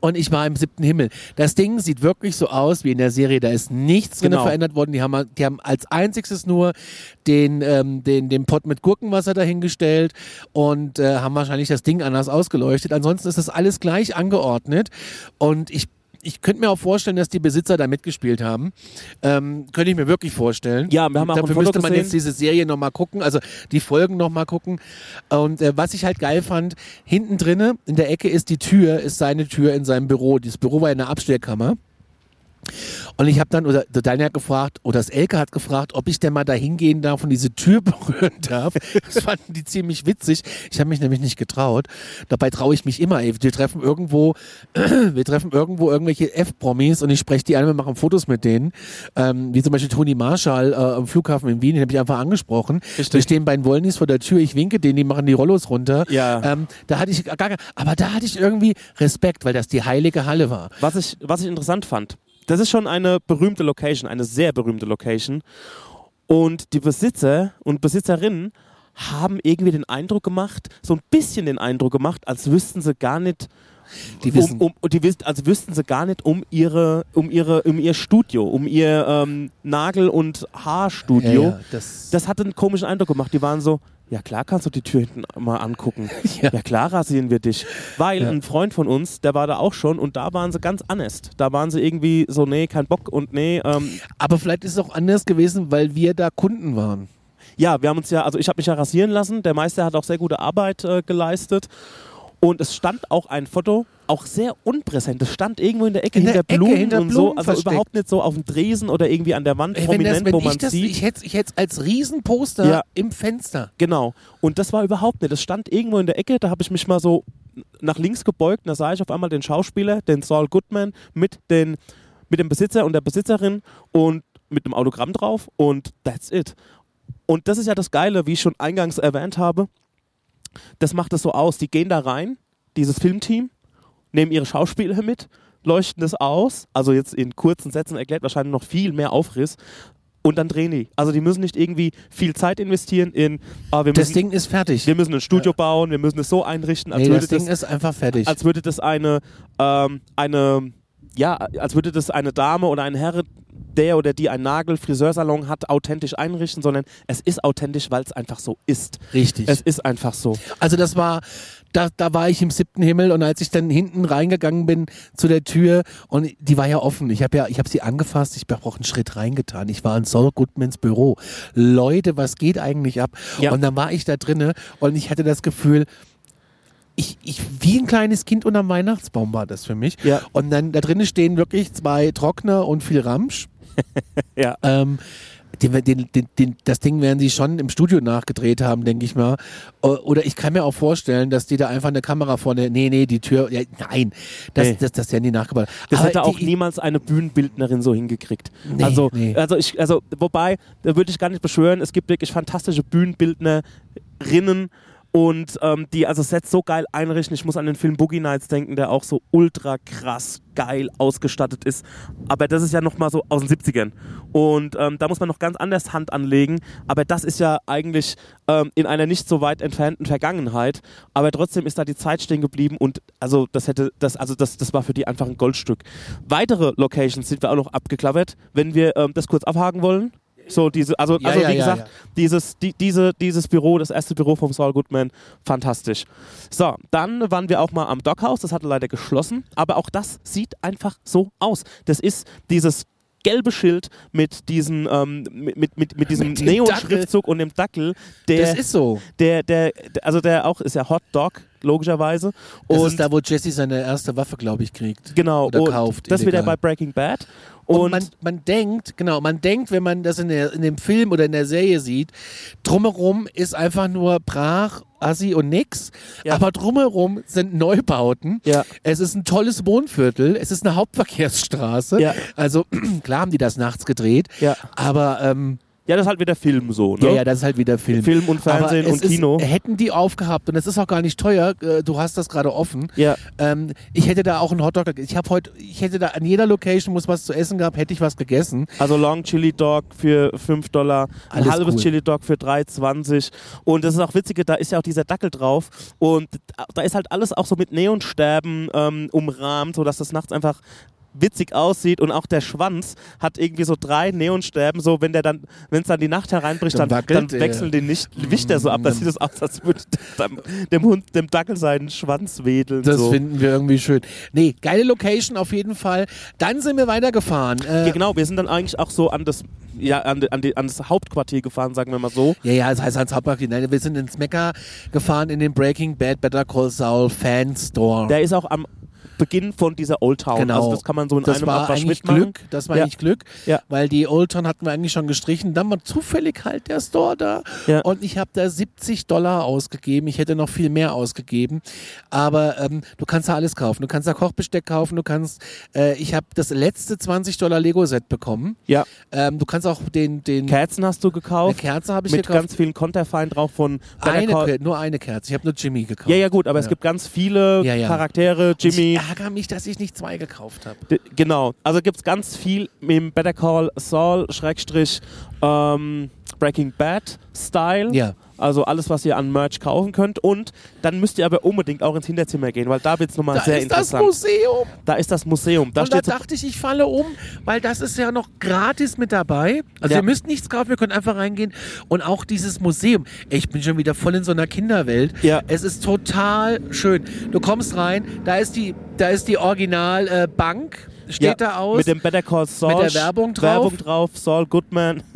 Und ich war im siebten Himmel. Das Ding sieht wirklich so aus wie in der Serie. Da ist nichts drin Genau. verändert worden. Die haben, die haben als einziges nur den, ähm, den, den Pott mit Gurkenwasser dahingestellt und äh, haben wahrscheinlich das Ding anders ausgeleuchtet. Ansonsten ist das alles gleich angeordnet. Und ich ich könnte mir auch vorstellen, dass die Besitzer da mitgespielt haben. Ähm, könnte ich mir wirklich vorstellen. Ja, wir haben auch Dafür müsste man gesehen. jetzt diese Serie nochmal gucken, also die Folgen nochmal gucken. Und äh, was ich halt geil fand, hinten drinne in der Ecke ist die Tür, ist seine Tür in seinem Büro. Dieses Büro war in der Abstellkammer. Und ich habe dann, oder der Daniel hat gefragt, oder das Elke hat gefragt, ob ich denn mal da hingehen darf und diese Tür berühren darf. Das fanden die ziemlich witzig. Ich habe mich nämlich nicht getraut. Dabei traue ich mich immer. Ey. Wir treffen irgendwo, wir treffen irgendwo irgendwelche F-Promis und ich spreche die an, wir machen Fotos mit denen. Ähm, wie zum Beispiel Toni Marshall äh, am Flughafen in Wien, den habe ich einfach angesprochen. Richtig. Wir stehen bei den Wollnis vor der Tür, ich winke denen, die machen die Rollos runter. Ja. Ähm, da hatte ich gar, aber da hatte ich irgendwie Respekt, weil das die heilige Halle war. Was ich, was ich interessant fand, das ist schon eine berühmte Location, eine sehr berühmte Location. Und die Besitzer und Besitzerinnen haben irgendwie den Eindruck gemacht, so ein bisschen den Eindruck gemacht, als wüssten sie gar nicht, Die wissen, um, um, die wiss, als wüssten sie gar nicht um ihre, um ihre, um ihr Studio, um ihr ähm, Nagel- und Haarstudio. Ja, ja, das- das hat einen komischen Eindruck gemacht. Die waren so, ja klar kannst du die Tür hinten mal angucken. Ja. ja. klar rasieren wir dich. Weil Ja. ein Freund von uns, der war da auch schon und da waren sie ganz honest. Da waren sie irgendwie so, nee, kein Bock und nee, ähm, Aber vielleicht ist es auch anders gewesen, weil wir da Kunden waren. ja, wir haben uns ja, also ich habe mich ja rasieren lassen. Der Meister hat auch sehr gute Arbeit äh, geleistet. Und es stand auch ein Foto, auch sehr unpräsent. Es stand irgendwo in der Ecke In der hinter Ecke, Blumen hinter und Blumen so. Also versteckt. überhaupt nicht so auf dem Dresen oder irgendwie an der Wand Ey, wenn das, prominent, wenn wo ich man das, sieht. ich hätte ich hätte als Riesenposter Ja. im Fenster. Genau. Und das war überhaupt nicht. Das stand irgendwo in der Ecke. Da habe ich mich mal so nach links gebeugt. Und da sah ich auf einmal den Schauspieler, den Saul Goodman, mit, den, mit dem Besitzer und der Besitzerin und mit einem Autogramm drauf. Und that's it. Und das ist ja das Geile, wie ich schon eingangs erwähnt habe. Das macht es so aus. Die gehen da rein, dieses Filmteam, nehmen ihre Schauspieler mit, leuchten das aus. Also jetzt in kurzen Sätzen erklärt wahrscheinlich noch viel mehr Aufriss. Und dann drehen die. Also die müssen nicht irgendwie viel Zeit investieren in, ah, wir Das müssen, Ding ist fertig. wir müssen ein Studio bauen, wir müssen es so einrichten, als nee, würde das Ding das, ist einfach fertig. als würde das eine, ähm, eine, ja, als würde das eine Dame oder ein Herr, der oder die einen Nagel, Friseursalon hat, authentisch einrichten, sondern es ist authentisch, weil es einfach so ist. Richtig. Es ist einfach so. Also das war, da, da war ich im siebten Himmel und als ich dann hinten reingegangen bin zu der Tür und die war ja offen. Ich habe ja, ich habe sie angefasst. Ich habe auch einen Schritt reingetan. Ich war in Saul Goodmans Büro. Leute, was geht eigentlich ab? Ja. Und dann war ich da drinne und ich hatte das Gefühl, ich, ich, wie ein kleines Kind unterm Weihnachtsbaum war das für mich. Ja. Und dann da drinnen stehen wirklich zwei Trockner und viel Ramsch. Ja. Ähm, den, den, den, das Ding werden sie schon im Studio nachgedreht haben, denke ich mal. Oder ich kann mir auch vorstellen, dass die da einfach eine Kamera vorne, nee, nee, die Tür, ja, nein, das, Nee. das, das werden die nachgebaut. Das Aber hätte auch die, niemals eine Bühnenbildnerin so hingekriegt. Nee, also, nee. also ich, also wobei, da würde ich gar nicht beschwören, es gibt wirklich fantastische Bühnenbildnerinnen und ähm, die also Sets so geil einrichten. Ich muss an den Film Boogie Nights denken, der auch so ultra krass geil ausgestattet ist. Aber das ist ja nochmal so aus den 70ern. Und ähm, da muss man noch ganz anders Hand anlegen. Aber das ist ja eigentlich ähm, in einer nicht so weit entfernten Vergangenheit. Aber trotzdem ist da die Zeit stehen geblieben und also das hätte, das, also das, das war für die einfach ein Goldstück. Weitere Locations sind wir auch noch abgeklappert, wenn wir ähm, das kurz abhaken wollen. So diese, also, Ja, also ja, wie gesagt, ja. dieses, die, diese, dieses Büro, das erste Büro vom Saul Goodman, fantastisch. So, dann waren wir auch mal am Dockhaus, das hatte leider geschlossen, aber auch das sieht einfach so aus. Das ist dieses gelbe Schild mit, diesen, ähm, mit, mit, mit, diesem Neon-Schriftzug und dem Dackel, der, das ist so. der, der, der, also der auch ist ja Hot Dog, logischerweise. Das und ist da, wo Jesse seine erste Waffe, glaube ich, kriegt. genau, oder kauft, das wieder illegal. bei Breaking Bad. Und, Und, man, man denkt, genau, man denkt, wenn man das in, der, in dem Film oder in der Serie sieht, drumherum ist einfach nur brach, assi und nix. Ja. Aber drumherum sind Neubauten. Ja. Es ist ein tolles Wohnviertel. Es ist eine Hauptverkehrsstraße. Ja. Also klar haben die das nachts gedreht. ja. Aber ähm, ja, das ist halt wieder Film so. Ne? ja, ja, das ist halt wieder Film. Film und Fernsehen Aber und es Kino. Ist, hätten die aufgehabt, und es ist auch gar nicht teuer, äh, du hast das gerade offen. Ja. Ähm, ich hätte da auch einen Hotdog. Ich habe heute, ich hätte da an jeder Location, wo es was zu essen gab, hätte ich was gegessen. Also Long Chili Dog für 5 Dollar, ein Alles halbes cool. Chili Dog für 3,20. Und das ist auch witzige, da ist ja auch dieser Dackel drauf. Und da ist halt alles auch so mit Neonsterben ähm, umrahmt, sodass das nachts einfach witzig aussieht und auch der Schwanz hat irgendwie so drei Neonsterben, so wenn der dann, wenn es dann die Nacht hereinbricht, Dann dann, dann wechseln die nicht, wischt er so ab, da sieht es aus, als würde dem, dem Hund, dem Dackel seinen Schwanz wedeln. Das so. finden wir irgendwie schön. Nee, geile Location auf jeden Fall. Dann sind wir weitergefahren. Äh, Ja, genau, wir sind dann eigentlich auch so an das, ja, an, an, die, an das Hauptquartier gefahren, sagen wir mal so. Ja, ja, das heißt ans Hauptpark. Nein, wir sind ins Mekka gefahren in den Breaking Bad Better Call Saul Fan Store. Der ist auch am Beginn von dieser Old Town. Genau. Also das kann man so in das einem war Abwasch eigentlich mitmachen. Glück. Das war Ja. eigentlich Glück, Ja. weil die Old Town hatten wir eigentlich schon gestrichen. Dann war zufällig halt der Store da Ja. und ich habe da 70 Dollar ausgegeben. Ich hätte noch viel mehr ausgegeben, aber ähm, du kannst da alles kaufen. Du kannst da Kochbesteck kaufen. Du kannst. Äh, ich habe das letzte 20 Dollar Lego Set bekommen. Ja, Ähm, du kannst auch den den Kerzen hast du eine gekauft. Kerze habe ich mit gekauft. ganz vielen Konterfeien drauf von eine, nur eine Kerze. Ich habe nur Jimmy gekauft. Ja, ja, gut, aber es gibt ganz viele. Charaktere. Jimmy, ärgere mich, dass ich nicht zwei gekauft habe. Genau, also gibt es ganz viel im Better Call Saul Schrägstrich ähm, Breaking Bad Style. Ja. Also alles, was ihr an Merch kaufen könnt. Und dann müsst ihr aber unbedingt auch ins Hinterzimmer gehen, weil da wird es nochmal Da sehr ist das interessant. Museum. da ist das Museum. Da und da dachte ich, ich falle um, weil das ist ja noch gratis mit dabei. Also Ja. ihr müsst nichts kaufen, ihr könnt einfach reingehen. Und auch dieses Museum. Ich bin schon wieder voll in so einer Kinderwelt. Ja. Es ist total schön. Du kommst rein, da ist die, da ist die Original äh, Bank, steht ja, da aus. Mit dem Better Call Saul. Mit der Werbung drauf. Werbung drauf, Saul Goodman.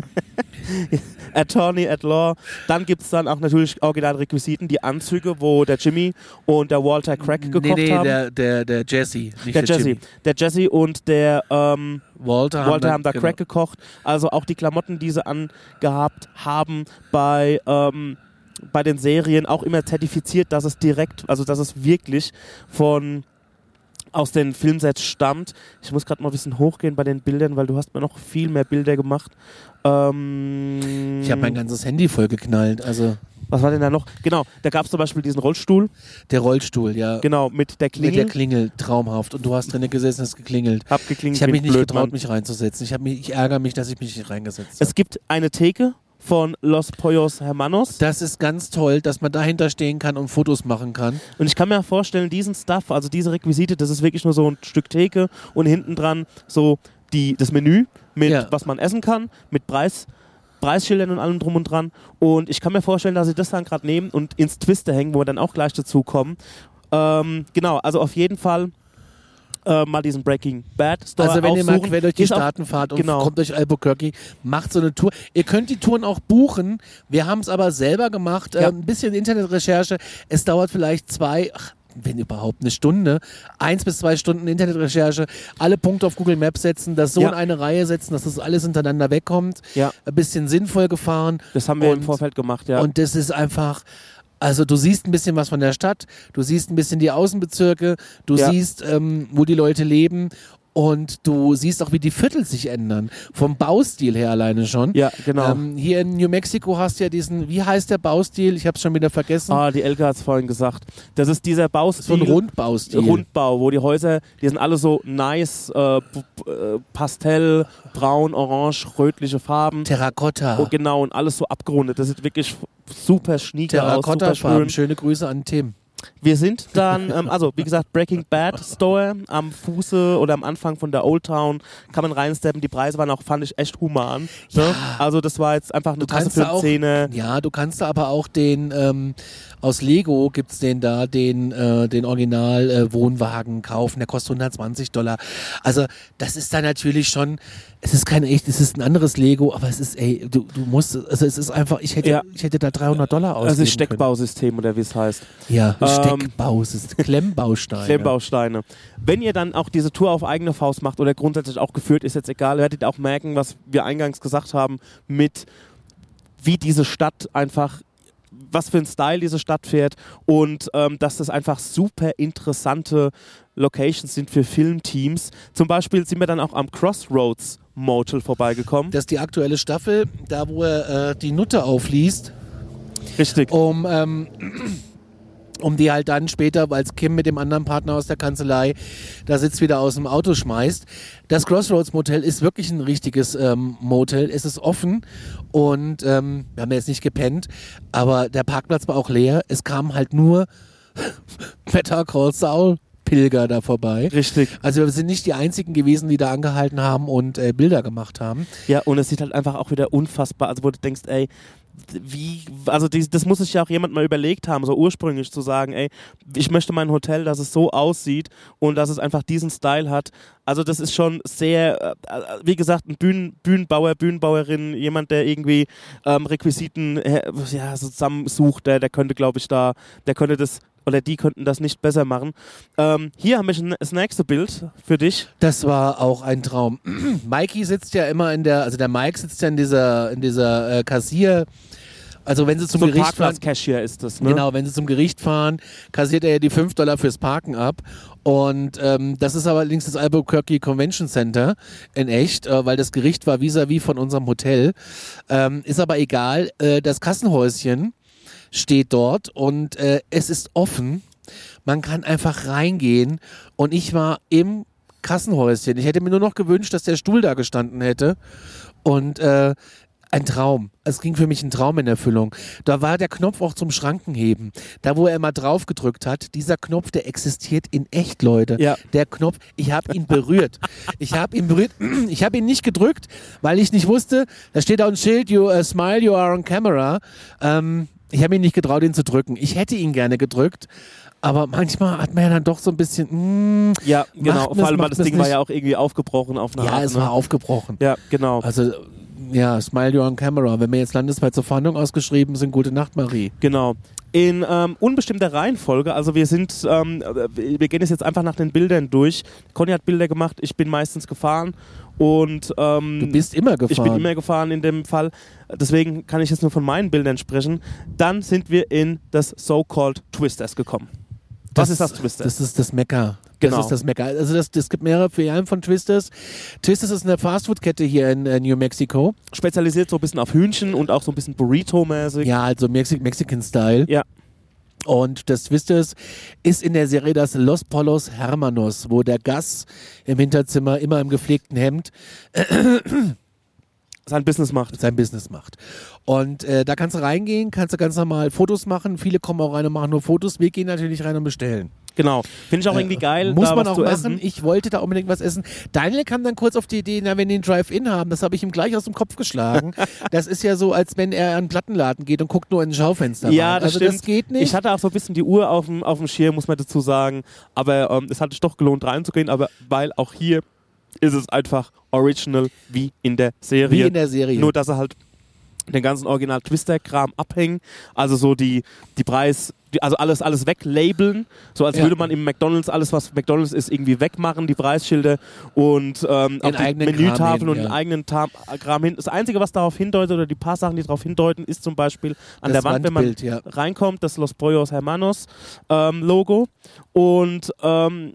Attorney at Law. Dann gibt es dann auch natürlich Originalrequisiten, die Anzüge, wo der Jimmy und der Walter Craig gekocht nee, nee, haben. der, der, der Jesse, nicht der der, Jesse. Jimmy. Der Jesse und der ähm, Walter, Walter haben da genau. Crack gekocht. Also auch die Klamotten, die sie angehabt haben bei, ähm, bei den Serien, auch immer zertifiziert, dass es direkt, also dass es wirklich von aus den Filmsets stammt. Ich muss gerade mal ein bisschen hochgehen bei den Bildern, weil du hast mir noch viel mehr Bilder gemacht. Ähm, Ich habe mein ganzes Handy vollgeknallt. Also was war denn da noch? Genau, da gab es zum Beispiel diesen Rollstuhl, der Rollstuhl, ja. genau, mit der Mit Klingel. der Klingel, traumhaft. Und du hast drinnen gesessen, hast geklingelt. Hab geklingelt Ich habe mich nicht Blödmann. getraut, mich reinzusetzen. Ich, mich, ich ärgere mich, dass ich mich nicht reingesetzt habe. Es gibt eine Theke von Los Pollos Hermanos. Das ist ganz toll, dass man dahinter stehen kann und Fotos machen kann. Und ich kann mir vorstellen, diesen Stuff, also diese Requisite, das ist wirklich nur so ein Stück Theke und hinten dran so die, das Menü mit Ja. was man essen kann, mit Preis, Preisschildern und allem drum und dran. Und ich kann mir vorstellen, dass sie das dann gerade nehmen und ins Twister hängen, wo wir dann auch gleich dazu kommen. Ähm, genau, also auf jeden Fall äh, mal diesen Breaking Bad Store Also wenn ihr mal aufsuchen. quer durch die Ist Staaten fahrt und genau. kommt durch Albuquerque, macht so eine Tour. Ihr könnt die Touren auch buchen. Wir haben es aber selber gemacht. Ja. Äh, ein bisschen Internetrecherche. Es dauert vielleicht zwei, ach, wenn überhaupt, eine Stunde, eins bis zwei Stunden Internetrecherche, alle Punkte auf Google Maps setzen, das so Ja. in eine Reihe setzen, dass das alles hintereinander wegkommt. Ja. Ein bisschen sinnvoll gefahren. Das haben wir im Und- Vorfeld gemacht, ja. Und das ist einfach, also du siehst ein bisschen was von der Stadt, du siehst ein bisschen die Außenbezirke, du Ja. siehst, ähm, wo die Leute leben und du siehst auch, wie die Viertel sich ändern. Vom Baustil her alleine schon. ja, genau. Ähm, hier in New Mexico hast du ja diesen, wie heißt der Baustil? Ich habe es schon wieder vergessen. ah, die Elke hat es vorhin gesagt. Das ist dieser Baustil. so ein Rundbaustil. Rundbau, wo die Häuser, die sind alle so nice, äh, äh, Pastell, braun, orange, rötliche Farben. Terrakotta. Oh, genau, und alles so abgerundet. Das sieht wirklich super schnieker aus, Terrakotta-Farben. schön. Schöne Grüße an Tim. Wir sind dann, ähm, also wie gesagt, Breaking Bad Store am Fuße oder am Anfang von der Old Town kann man reinsteppen. Die Preise waren auch, fand ich, echt human. Ne? Also das war jetzt einfach eine Du Tasse für auch, Zähne. ja, du kannst da aber auch den, ähm, aus Lego gibt's den da, den, äh, den Original äh, Wohnwagen kaufen, der kostet 120 Dollar. Also das ist da natürlich schon, es ist kein echt, es ist ein anderes Lego, aber es ist, ey, du, du musst, also es ist einfach, ich hätte, Ja. ich hätte da 300 Dollar ausgeben Also Steckbausystem oder wie es heißt. Können. Ja, Ähm, Steckbau, es ist Klemmbausteine. Klemmbausteine. Wenn ihr dann auch diese Tour auf eigene Faust macht oder grundsätzlich auch geführt, ist jetzt egal, werdet ihr auch merken, was wir eingangs gesagt haben, mit wie diese Stadt einfach, was für ein Style diese Stadt fährt und ähm, dass das einfach super interessante Locations sind für Filmteams. Zum Beispiel sind wir dann auch am Crossroads Motel vorbeigekommen. Das ist die aktuelle Staffel, da wo er äh, die Nutte aufliest. Richtig. um, ähm, um die halt dann später, als Kim mit dem anderen Partner aus der Kanzlei da sitzt, wieder aus dem Auto schmeißt. Das Crossroads Motel ist wirklich ein richtiges ähm, Motel. Es ist offen und ähm, wir haben jetzt nicht gepennt, aber der Parkplatz war auch leer. Es kamen halt nur Better Call Saul Pilger da vorbei. Richtig. Also wir sind nicht die einzigen gewesen, die da angehalten haben und äh, Bilder gemacht haben. Ja, und es sieht halt einfach auch wieder unfassbar, also wo du denkst, ey, wie, also die, das muss sich ja auch jemand mal überlegt haben, so ursprünglich zu sagen, ey, ich möchte mein Hotel, dass es so aussieht und dass es einfach diesen Style hat. Also das ist schon sehr, äh, wie gesagt, ein Bühnen, Bühnenbauer, Bühnenbauerin, jemand, der irgendwie ähm, Requisiten ja, so zusammensucht, der, der könnte, glaube ich, da, der könnte das oder die könnten das nicht besser machen. Ähm, hier haben wir schon das nächste Bild für dich. Das war auch ein Traum. Mikey sitzt ja immer in der, also der Mike sitzt ja in dieser, in dieser äh, Kassier. Also wenn sie zum So Gericht fahren, Parkplatz-Cashier ist das, ne? genau, wenn sie zum Gericht fahren, kassiert er ja die 5 Dollar fürs Parken ab. Und ähm, das ist aber allerdings das Albuquerque Convention Center in echt, äh, weil das Gericht war vis-à-vis von unserem Hotel. Ähm, ist aber egal, äh, das Kassenhäuschen steht dort und äh, es ist offen. Man kann einfach reingehen und ich war im Kassenhäuschen. Ich hätte mir nur noch gewünscht, dass der Stuhl da gestanden hätte und äh, ein Traum. Es ging für mich ein Traum in Erfüllung. Da war der Knopf auch zum Schrankenheben. Da, wo er immer drauf gedrückt hat, dieser Knopf, der existiert in echt, Leute. Ja. Der Knopf, ich habe ihn berührt. Ich habe ihn berührt. Ich habe ihn nicht gedrückt, weil ich nicht wusste, da steht da ein Schild, you uh, smile, you are on camera. Ähm, ich habe ihn nicht getraut, ihn zu drücken. Ich hätte ihn gerne gedrückt. Aber manchmal hat man ja dann doch so ein bisschen, mm, Ja, genau. Vor allem, das Ding war nicht. ja auch irgendwie aufgebrochen auf eine ja, Art. es ne? war aufgebrochen. Ja, genau. Also, ja, Smile You on Camera. Wenn wir jetzt landesweit zur Fahndung ausgeschrieben sind, gute Nacht, Marie. Genau. In ähm, unbestimmter Reihenfolge, also wir sind, ähm, wir gehen es jetzt einfach nach den Bildern durch. Conny hat Bilder gemacht, ich bin meistens gefahren und ähm, Du bist immer gefahren. ich bin immer gefahren in dem Fall. Deswegen kann ich jetzt nur von meinen Bildern sprechen. Dann sind wir in das So-Called Twisters gekommen. Was ist das Twisters? Das ist das Mekka. Genau. Das ist das Mekka. Also das, das gibt mehrere Filialen von Twisters. Twisters ist eine Fastfood-Kette hier in äh, New Mexico. Spezialisiert so ein bisschen auf Hühnchen und auch so ein bisschen Burrito-mäßig. Ja, also Mexi Mexican-Style. Ja. Und das Twisters ist in der Serie das Los Polos Hermanos, wo der Gas im Hinterzimmer immer im gepflegten Hemd Sein Business macht. sein Business macht. Und äh, da kannst du reingehen, kannst du ganz normal Fotos machen. Viele kommen auch rein und machen nur Fotos. Wir gehen natürlich rein und bestellen. Genau. Finde ich auch irgendwie geil. Muss da man auch machen. Essen. Ich wollte da unbedingt was essen. Daniel kam dann kurz auf die Idee, na, wenn die einen Drive-In haben, das habe ich ihm gleich aus dem Kopf geschlagen. das ist ja so, als wenn er an einen Plattenladen geht und guckt nur in ein Schaufenster Ja, rein. das also stimmt. das geht nicht. Ich hatte auch so ein bisschen die Uhr auf dem, auf dem Schirm, muss man dazu sagen. Aber ähm, es hat sich doch gelohnt, reinzugehen. Aber weil auch hier ist es einfach original wie in der Serie. Wie in der Serie. Nur, dass er halt den ganzen Original Twister-Kram abhängen. Also so die, die Preis, die, also alles, alles weglabeln, so als Ja. würde man im McDonalds alles, was McDonalds ist, irgendwie wegmachen, die Preisschilder und ähm, auch die Menütafeln hin, und ja. den eigenen Ta Kram hin. Das Einzige, was darauf hindeutet, oder die paar Sachen, die darauf hindeuten, ist zum Beispiel an Das der Wand, wenn man Wandbild, ja. reinkommt, das Los Pollos Hermanos ähm, Logo und ähm,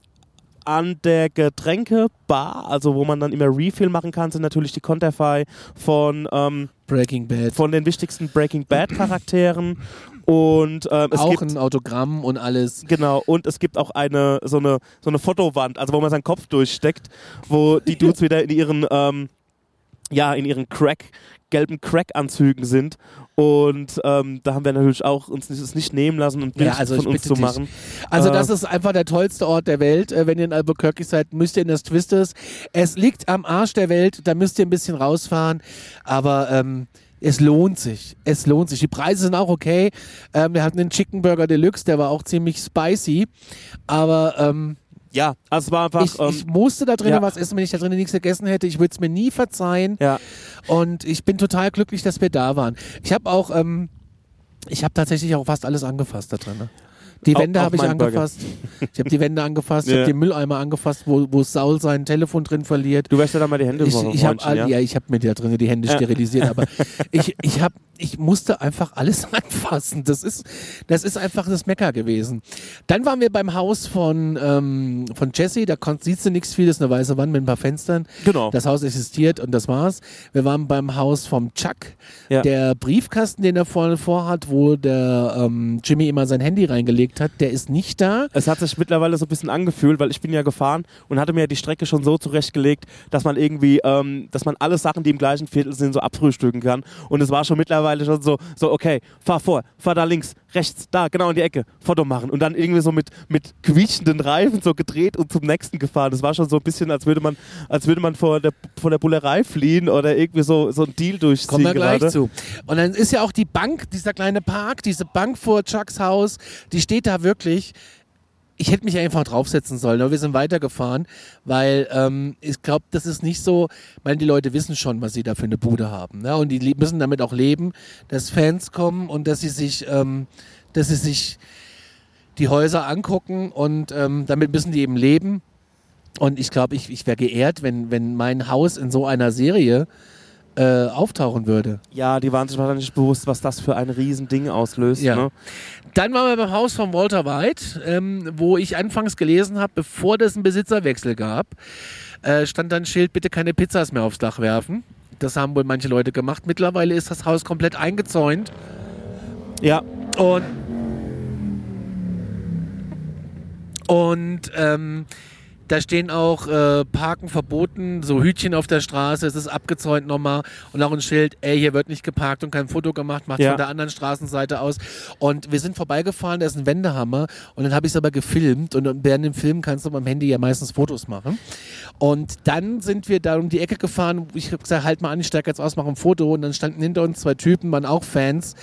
an der Getränkebar, also wo man dann immer Refill machen kann, sind natürlich die Konterfei von, ähm, Breaking Bad. von den wichtigsten Breaking Bad Charakteren und ähm, es auch gibt ein Autogramm und alles. Genau, und es gibt auch eine so eine so eine Fotowand, also wo man seinen Kopf durchsteckt, wo die Dudes wieder in ihren ähm, ja, in ihren Crack, gelben Crack-Anzügen sind. Und ähm, da haben wir natürlich auch uns nicht, es nicht nehmen lassen, ein Bild Ja, also von uns zu dich. machen. Also Äh, das ist einfach der tollste Ort der Welt. Äh, Wenn ihr in Albuquerque seid, müsst ihr in das Twisters. Es liegt am Arsch der Welt, da müsst ihr ein bisschen rausfahren. Aber ähm, es lohnt sich. Es lohnt sich. Die Preise sind auch okay. Ähm, wir hatten den Chicken Burger Deluxe, der war auch ziemlich spicy. Aber ähm, Ja, also es war einfach. ich, ähm, ich musste da drinnen ja. was essen, wenn ich da drinnen nichts gegessen hätte. Ich würde es mir nie verzeihen. ja, Und ich bin total glücklich, dass wir da waren. Ich habe auch, ähm, ich habe tatsächlich auch fast alles angefasst da drin. Die Wände habe ich angefasst. Ich habe die Wände angefasst. Ich Ja. habe den Mülleimer angefasst, wo, wo Saul sein Telefon drin verliert. du wäschst ja dann mal die Hände Ich, ich habe Freundchen, ja? ich habe mir da drinnen die Hände Ja. sterilisiert, aber ich, ich habe ich musste einfach alles anfassen. Das ist das ist einfach das Mecker gewesen. Dann waren wir beim Haus von ähm, von Jesse, da siehst du nichts viel, das ist eine weiße Wand mit ein paar Fenstern. Genau. Das Haus existiert und das war's. Wir waren beim Haus vom Chuck. Ja. Der Briefkasten, den er vorne vorhat, wo der ähm, Jimmy immer sein Handy reingelegt hat, der ist nicht da. Es hat sich mittlerweile so ein bisschen angefühlt, weil ich bin ja gefahren und hatte mir die Strecke schon so zurechtgelegt, dass man irgendwie, ähm, dass man alle Sachen, die im gleichen Viertel sind, so abfrühstücken kann. Und es war schon mittlerweile schon so, so okay, fahr vor, fahr da links, rechts, da, genau in die Ecke, Foto machen. Und dann irgendwie so mit, mit quietschenden Reifen so gedreht und zum nächsten gefahren. Das war schon so ein bisschen, als würde man, als würde man vor der, vor der Bullerei fliehen oder irgendwie so, so ein Deal durchziehen Kommen wir gleich gerade. zu. Und dann ist ja auch die Bank, dieser kleine Park, diese Bank vor Chucks Haus, die steht da wirklich. Ich hätte mich einfach draufsetzen sollen, aber wir sind weitergefahren, weil ähm, ich glaube, das ist nicht so, weil die Leute wissen schon, was sie da für eine Bude haben. Ne? Und die müssen damit auch leben, dass Fans kommen und dass sie sich, ähm, dass sie sich die Häuser angucken und ähm, damit müssen die eben leben. Und ich glaube, ich, ich wäre geehrt, wenn, wenn mein Haus in so einer Serie äh, auftauchen würde. Ja, die waren sich wahrscheinlich nicht bewusst, was das für ein Riesending auslöst. Ja. Ne? Dann waren wir beim Haus von Walter White, ähm, wo ich anfangs gelesen habe, bevor es einen Besitzerwechsel gab, äh, stand dann ein Schild, bitte keine Pizzas mehr aufs Dach werfen. Das haben wohl manche Leute gemacht. Mittlerweile ist das Haus komplett eingezäunt Ja, und und ähm, da stehen auch äh, Parken verboten, so Hütchen auf der Straße, es ist abgezäunt nochmal und auch ein Schild, ey, hier wird nicht geparkt und kein Foto gemacht, macht Ja. von der anderen Straßenseite aus. Und wir sind vorbeigefahren, da ist ein Wendehammer und dann habe ich es aber gefilmt und während dem Film kannst du beim Handy ja meistens Fotos machen. Und dann sind wir da um die Ecke gefahren, ich habe gesagt, halt mal an, ich steige jetzt aus, mache ein Foto und dann standen hinter uns zwei Typen, waren auch Fans,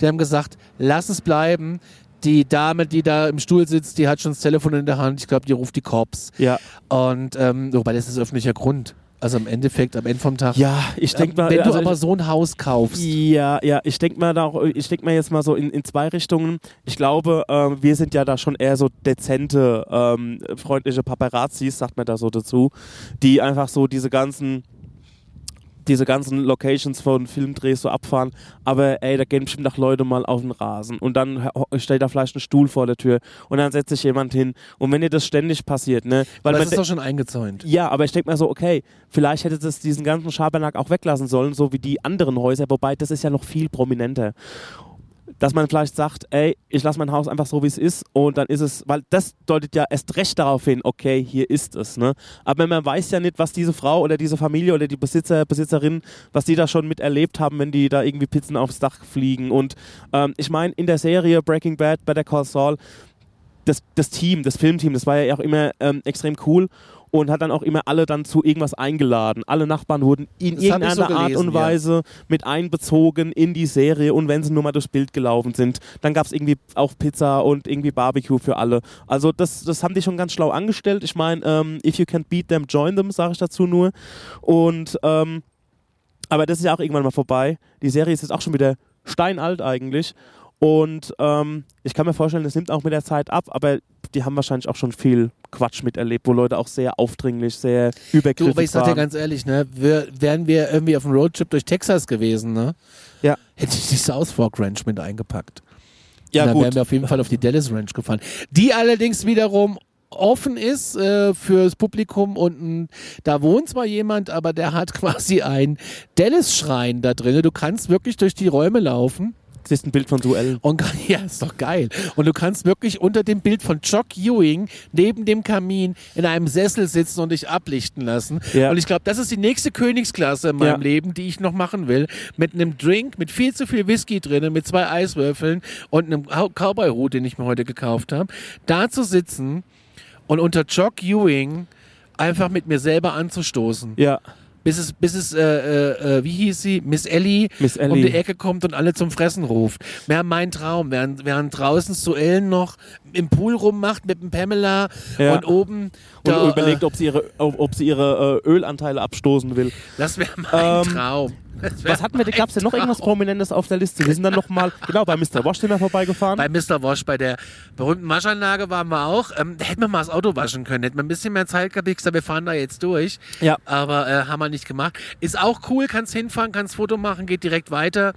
die haben gesagt, lass es bleiben. Die Dame, die da im Stuhl sitzt, die hat schon das Telefon in der Hand. Ich glaube, die ruft die Cops. ja. Und ähm, wobei das ist öffentlicher Grund. Also im Endeffekt, am Ende vom Tag. Ja, ich denke mal. Wenn du also aber so ein Haus kaufst, Ja, ja, ich denke mal da auch, ich denke mal jetzt mal so in, in zwei Richtungen. Ich glaube, ähm, wir sind ja da schon eher so dezente, ähm, freundliche Paparazzis, sagt man da so dazu, die einfach so diese ganzen diese ganzen Locations von Filmdrehs so abfahren, aber ey, da gehen bestimmt auch Leute mal auf den Rasen. Und dann steht da vielleicht ein Stuhl vor der Tür. Und dann setzt sich jemand hin. Und wenn dir das ständig passiert, ne, weil aber es ist doch schon eingezäunt. ja, aber ich denke mal so, okay, vielleicht hätte das diesen ganzen Schabernack auch weglassen sollen, so wie die anderen Häuser, wobei das ist ja noch viel prominenter. Dass man vielleicht sagt, ey, ich lasse mein Haus einfach so, wie es ist und dann ist es, weil das deutet ja erst recht darauf hin, okay, hier ist es. Ne? Aber man weiß ja nicht, was diese Frau oder diese Familie oder die Besitzer, Besitzerin, was die da schon miterlebt haben, wenn die da irgendwie Pizzen aufs Dach fliegen. Und ähm, ich meine, in der Serie Breaking Bad, Better Call Saul, das, das Team, das Filmteam, das war ja auch immer ähm, extrem cool und hat dann auch immer alle dann zu irgendwas eingeladen. Alle Nachbarn wurden in Das irgendeiner so Art und ja. Weise mit einbezogen in die Serie und wenn sie nur mal durchs Bild gelaufen sind, dann gab es irgendwie auch Pizza und irgendwie Barbecue für alle. Also das, das haben die schon ganz schlau angestellt. Ich meine, ähm, if you can't beat them, join them, sage ich dazu nur. Und ähm, aber das ist ja auch irgendwann mal vorbei. Die Serie ist jetzt auch schon wieder steinalt eigentlich. Und ähm, ich kann mir vorstellen, das nimmt auch mit der Zeit ab, aber die haben wahrscheinlich auch schon viel Quatsch miterlebt, wo Leute auch sehr aufdringlich, sehr übergriffig Du, aber ich sag dir waren. ganz ehrlich, ne, wir, wären wir irgendwie auf einem Roadtrip durch Texas gewesen, ne, Ja. hätte ich die South Fork Ranch mit eingepackt. ja, Und dann gut. wären wir auf jeden Fall auf die Dallas Ranch gefahren. Die allerdings wiederum offen ist äh, fürs Publikum und ein, da wohnt zwar jemand, aber der hat quasi einen Dallas-Schrein da drin. Du kannst wirklich durch die Räume laufen ist ein Bild von Duellen. und ja, ist doch geil. Und du kannst wirklich unter dem Bild von Jock Ewing neben dem Kamin in einem Sessel sitzen und dich ablichten lassen. Ja. Und ich glaube, das ist die nächste Königsklasse in meinem Ja. Leben, die ich noch machen will. Mit einem Drink, mit viel zu viel Whisky drin, mit zwei Eiswürfeln und einem Cow- Cowboy-Hut, den ich mir heute gekauft habe. Da zu sitzen und unter Jock Ewing einfach mit mir selber anzustoßen. Ja, Bis es, bis es, äh, äh, äh, wie hieß sie? Miss Ellie, Miss um Ellie. die Ecke kommt und alle zum Fressen ruft. Wäre mein Traum, während, während draußen Suellen noch im Pool rummacht mit dem Pamela Ja. und oben und da, überlegt, äh, ob sie ihre, ob, ob sie ihre äh, Ölanteile abstoßen will. das wäre mein Ähm, Traum. Was hatten wir? Gab es denn noch irgendwas. Prominentes auf der Liste? Wir sind dann nochmal, genau, bei Mr. Wash sind wir vorbeigefahren. Bei Mr. Wash, bei der berühmten Waschanlage waren wir auch. Ähm, da hätten wir mal das Auto waschen können. Hätten wir ein bisschen mehr Zeit gehabt. Ich gesagt, wir fahren da jetzt durch. Ja. Aber äh, haben wir nicht gemacht. Ist auch cool, kannst hinfahren, kannst Foto machen, geht direkt weiter.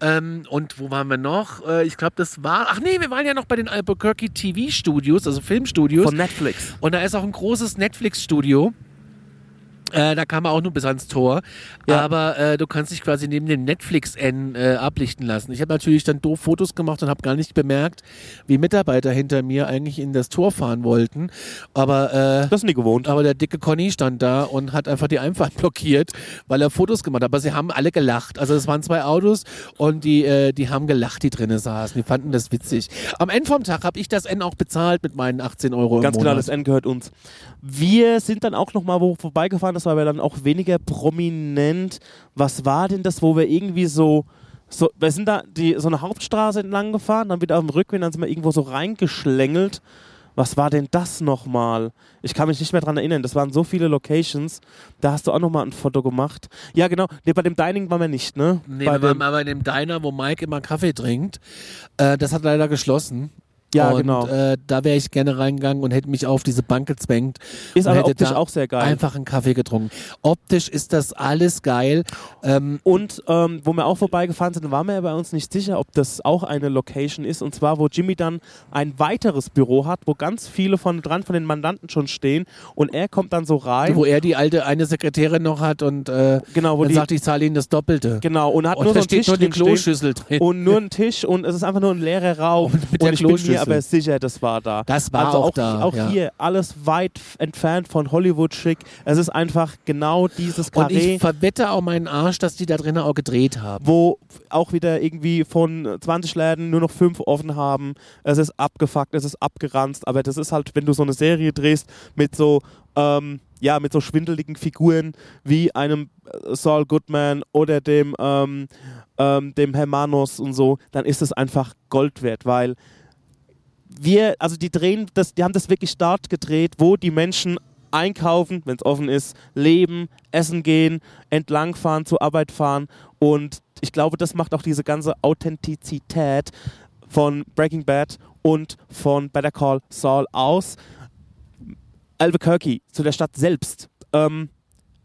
Ähm, und wo waren wir noch? Äh, ich glaube, das war. Ach nee, wir waren ja noch bei den Albuquerque TV-Studios, also Filmstudios. von Netflix. Und da ist auch ein großes Netflix-Studio. Äh, da kann man auch nur bis ans Tor. Ja. Aber äh, du kannst dich quasi neben dem Netflix-N äh, ablichten lassen. Ich habe natürlich dann doof Fotos gemacht und habe gar nicht bemerkt, wie Mitarbeiter hinter mir eigentlich in das Tor fahren wollten. Aber, äh, Das sind die gewohnt. aber der dicke Conny stand da und hat einfach die Einfahrt blockiert, weil er Fotos gemacht hat. Aber sie haben alle gelacht. Also es waren zwei Autos und die, äh, die haben gelacht, die drinnen saßen. Die fanden das witzig. Am Ende vom Tag habe ich das N auch bezahlt mit meinen 18 Euro im Ganz genau, das N gehört uns. Wir sind dann auch nochmal wo vorbeigefahren, das war aber dann auch weniger prominent. Was war denn das, wo wir irgendwie so. So, wir sind da die, so eine Hauptstraße entlang gefahren, dann wieder auf dem Rückweg, dann sind wir irgendwo so reingeschlängelt. Was war denn das nochmal? Ich kann mich nicht mehr dran erinnern. Das waren so viele Locations. Da hast du auch nochmal ein Foto gemacht. Ja, genau. Nee, bei dem Dining waren wir nicht, ne? Nee, bei wir waren aber in dem Diner, wo Mike immer Kaffee trinkt. Äh, das hat leider geschlossen. Ja, und, genau. Äh, da wäre ich gerne reingegangen und hätte mich auf diese Bank gezwängt. Ist aber optisch auch sehr geil. Einfach einen Kaffee getrunken. Optisch ist das alles geil. Ähm, Und ähm, wo wir auch vorbeigefahren sind, waren wir ja bei uns nicht sicher, ob das auch eine Location ist. Und zwar, wo Jimmy dann ein weiteres Büro hat, wo ganz viele von dran von den Mandanten schon stehen. Und er kommt dann so rein. wo er die alte eine Sekretärin noch hat und äh, genau, wo dann die, sagt, ich zahle Ihnen das Doppelte. genau, und hat und nur so einen Tisch nur die. Kloschüssel drin. Und nur ein Tisch und es ist einfach nur ein leerer Raum. Und mit der und bin Kloschüssel. Aber sicher, das war da. Das war also auch auch, da, Auch ja. hier alles weit entfernt von Hollywood-Schick. Es ist einfach genau dieses Und Karree. ich verwette auch meinen Arsch, dass die da drinnen auch gedreht haben. wo auch wieder irgendwie von 20 Läden nur noch fünf offen haben. Es ist abgefuckt, es ist abgeranzt, aber das ist halt, wenn du so eine Serie drehst mit so, ähm, ja, mit so schwindeligen Figuren wie einem äh, Saul Goodman oder dem, ähm, ähm, dem Hermanos und so, dann ist es einfach Gold wert, weil wir, also die drehen das, die haben das wirklich dort gedreht, wo die Menschen einkaufen, wenn es offen ist, leben, essen gehen, entlangfahren, zur Arbeit fahren und ich glaube, das macht auch diese ganze Authentizität von Breaking Bad und von Better Call Saul aus. Albuquerque, zu der Stadt selbst. Ähm,